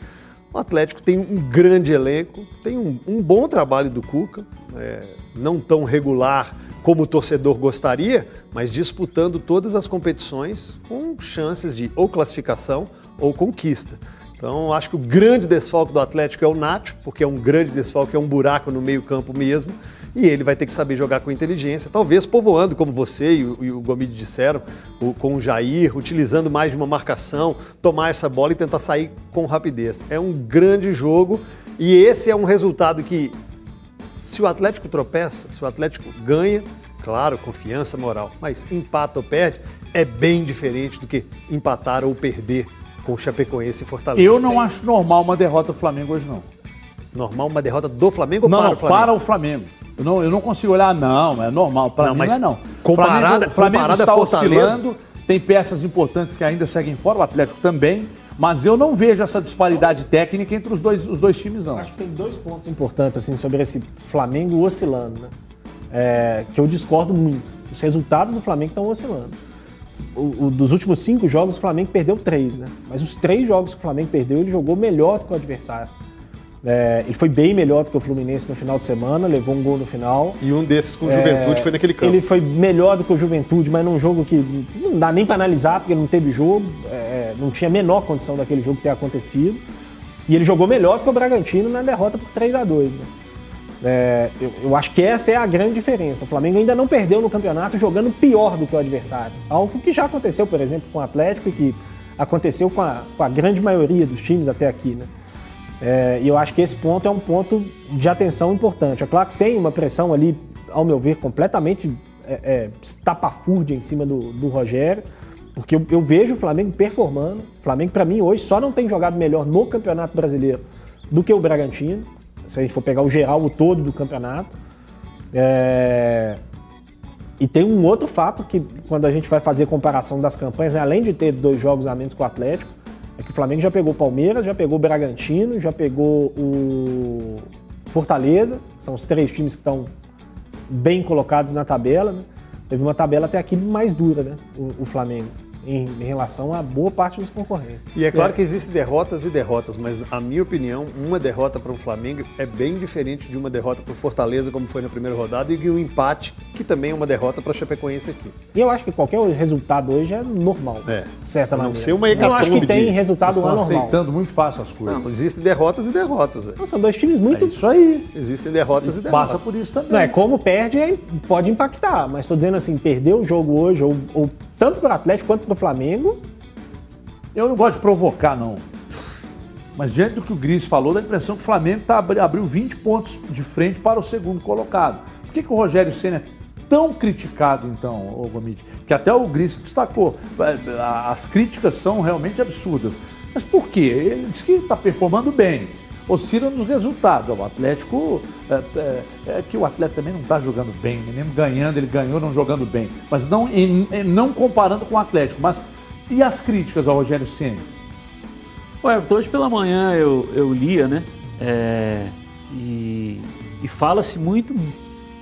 O Atlético tem um grande elenco, tem um, um bom trabalho do Cuca, é, não tão regular como o torcedor gostaria, mas disputando todas as competições com chances de ou classificação ou conquista. Então, acho que o grande desfalque do Atlético é o Nacho, porque é um grande desfalque, é um buraco no meio-campo mesmo. E ele vai ter que saber jogar com inteligência, talvez povoando, como você e o, e o Gomide disseram, o, com o Jair, utilizando mais de uma marcação, tomar essa bola e tentar sair com rapidez. É um grande jogo e esse é um resultado que, se o Atlético tropeça, se o Atlético ganha, claro, confiança moral, mas empata ou perde, é bem diferente do que empatar ou perder com o Chapecoense e Fortaleza. Eu não acho normal uma derrota do Flamengo hoje, não. Normal uma derrota do Flamengo não, ou para o Flamengo? para o Flamengo. Eu não, eu não consigo olhar, não, é normal. Para mim não é não. Comparada, o Flamengo, Flamengo comparada está Fortaleza... oscilando, tem peças importantes que ainda seguem fora, o Atlético também, mas eu não vejo essa disparidade técnica entre os dois, os dois times, não. Acho que tem dois pontos importantes assim, sobre esse Flamengo oscilando, né? É, que eu discordo muito. Os resultados do Flamengo estão oscilando. O, o, dos últimos cinco jogos, o Flamengo perdeu três, né? Mas os três jogos que o Flamengo perdeu, ele jogou melhor do que o adversário. É, ele foi bem melhor do que o Fluminense no final de semana, levou um gol no final. E um desses com o Juventude é, foi naquele campo. Ele foi melhor do que o Juventude, mas num jogo que não dá nem para analisar, porque não teve jogo, é, não tinha a menor condição daquele jogo ter acontecido. E ele jogou melhor do que o Bragantino na derrota por 3 a 2 né? É, eu, eu, acho que essa é a grande diferença. O Flamengo ainda não perdeu no campeonato jogando pior do que o adversário. Algo que já aconteceu, por exemplo, com o Atlético e que aconteceu com a, com a grande maioria dos times até aqui. Né? É, e eu acho que esse ponto é um ponto de atenção importante. É claro que tem uma pressão ali, ao meu ver, completamente é, é, estapafúrdia em cima do, do Rogério, porque eu, eu, vejo o Flamengo performando. O Flamengo, para mim, hoje só não tem jogado melhor no Campeonato Brasileiro do que o Bragantino se a gente for pegar o geral, o todo do campeonato. É... E tem um outro fato que, quando a gente vai fazer comparação das campanhas, né, além de ter dois jogos a menos com o Atlético, é que o Flamengo já pegou o Palmeiras, já pegou o Bragantino, já pegou o Fortaleza, são os três times que estão bem colocados na tabela. Né? Teve uma tabela até aqui mais dura, né? o, o Flamengo em, relação a boa parte dos concorrentes. E é claro é. que existem derrotas e derrotas, mas a minha opinião, uma derrota para o Flamengo é bem diferente de uma derrota para o Fortaleza, como foi na primeira rodada, e um empate, que também é uma derrota para a Chapecoense aqui. E eu acho que qualquer resultado hoje é normal, é. de certa maneira. Não ser uma eu acho que tem resultado anormal. normal. aceitando muito fácil as coisas. Não, existem derrotas e derrotas. Não, são dois times muito... É isso aí. Existem derrotas isso e derrotas. Passa por isso também. Não, é como perde, pode impactar, mas estou dizendo assim, perder o jogo hoje, ou, ou tanto para o Atlético quanto para o Flamengo, eu não gosto de provocar, não. Mas diante do que o Gris falou, dá a impressão que o Flamengo tá, abriu 20 pontos de frente para o segundo colocado. Por que, que o Rogério Senna é tão criticado, então, o Gomide? Que até o Gris destacou. É, as críticas são realmente absurdas. Mas por quê? Ele diz que está performando bem. Oscila nos resultados. O Atlético. É, é, é que o Atlético também não está jogando bem, né? mesmo ganhando, ele ganhou não jogando bem. Mas não, em, não comparando com o Atlético. Mas e as críticas ao Rogério Ceni? Ué, hoje pela manhã eu, eu lia, né? É, e, e fala-se muito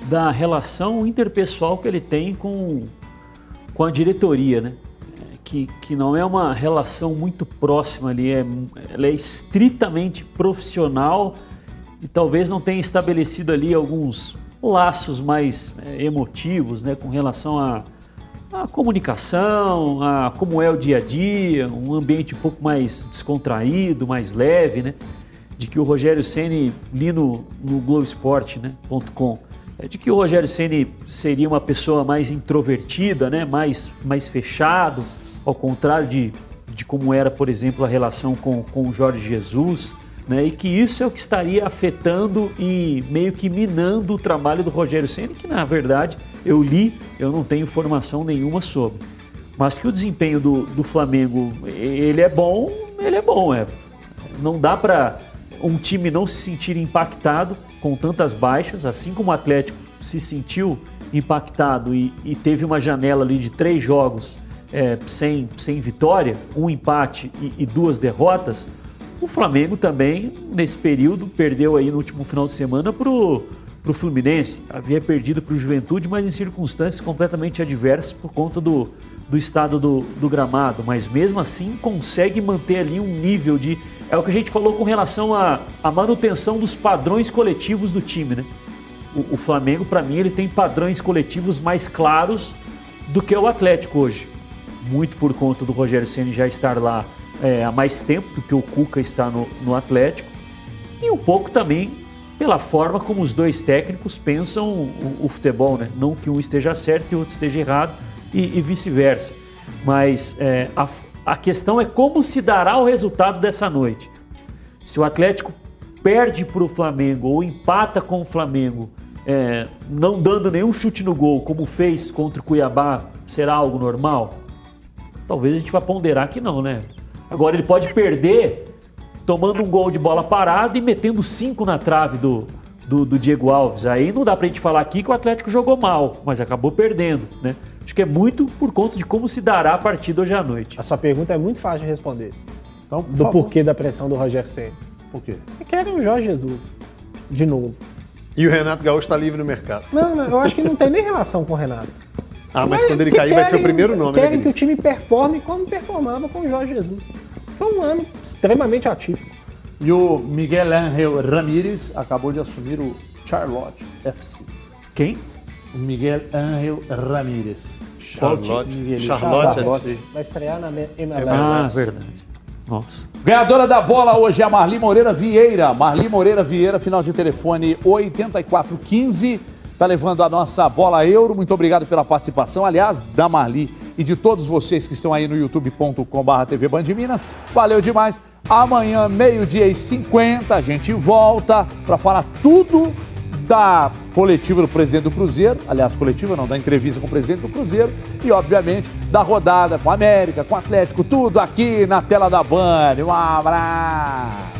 da relação interpessoal que ele tem com, com a diretoria, né? Que, que não é uma relação muito próxima ali, é, ela é estritamente profissional e talvez não tenha estabelecido ali alguns laços mais é, emotivos, né? Com relação a a comunicação, a como é o dia a dia, um ambiente um pouco mais descontraído, mais leve, né? De que o Rogério Ceni li no, no Globoesporte.com, né, é de que o Rogério Ceni seria uma pessoa mais introvertida, né? Mais mais fechado, ao contrário de, de como era, por exemplo, a relação com, com o Jorge Jesus. Né, e que isso é o que estaria afetando e meio que minando o trabalho do Rogério Ceni, que na verdade eu li, eu não tenho formação nenhuma sobre. Mas que o desempenho do, do Flamengo, ele é bom, ele é bom. É. Não dá para um time não se sentir impactado com tantas baixas, assim como o Atlético se sentiu impactado e, e teve uma janela ali de três jogos é, sem, sem vitória, um empate e, e duas derrotas. O Flamengo também, nesse período, perdeu aí no último final de semana para o Fluminense, havia perdido para o Juventude, mas em circunstâncias completamente adversas por conta do, do estado do, do gramado. Mas mesmo assim consegue manter ali um nível de. É o que a gente falou com relação à, à manutenção dos padrões coletivos do time, né? O, o Flamengo, para mim, ele tem padrões coletivos mais claros do que o Atlético hoje. Muito por conta do Rogério Senna já estar lá é, há mais tempo do que o Cuca está no, no Atlético. E um pouco também pela forma como os dois técnicos pensam o, o futebol, né? Não que um esteja certo e o outro esteja errado e, e vice-versa. Mas é, a, a questão é como se dará o resultado dessa noite. Se o Atlético perde para o Flamengo ou empata com o Flamengo, é, não dando nenhum chute no gol, como fez contra o Cuiabá, será algo normal? Talvez a gente vá ponderar que não, né? Agora ele pode perder tomando um gol de bola parada e metendo cinco na trave do, do, do Diego Alves. Aí não dá pra gente falar aqui que o Atlético jogou mal, mas acabou perdendo, né? Acho que é muito por conta de como se dará a partida hoje à noite. A sua pergunta é muito fácil de responder. Então, por do favor. porquê da pressão do Roger Senna. Por quê? Porque querem o Jorge Jesus. De novo. E o Renato Gaúcho está livre no mercado. Não, não, eu acho que não tem nem relação com o Renato. Ah, mas, mas quando ele cair querem, vai ser o primeiro nome, né, Querem né, que o time performe como performava com o Jorge Jesus. Foi um ano extremamente ativo. E o Miguel Ángel Ramírez acabou de assumir o Charlotte FC. Quem? O Miguel Ángel Ramírez. Charlotte, Charlotte, Charlotte FC. Vai estrear na MLS. Ah, verdade. Nossa. Ganhadora da bola hoje é a Marli Moreira Vieira. Marli Moreira Vieira, final de telefone 8415. Está levando a nossa bola euro. Muito obrigado pela participação. Aliás, da Marli e de todos vocês que estão aí no youtube.com.br TV Band Minas. Valeu demais. Amanhã, meio-dia e 50, a gente volta para falar tudo da coletiva do presidente do Cruzeiro, aliás, coletiva não, da entrevista com o presidente do Cruzeiro e, obviamente, da rodada com a América, com o Atlético, tudo aqui na tela da Band. Um abraço!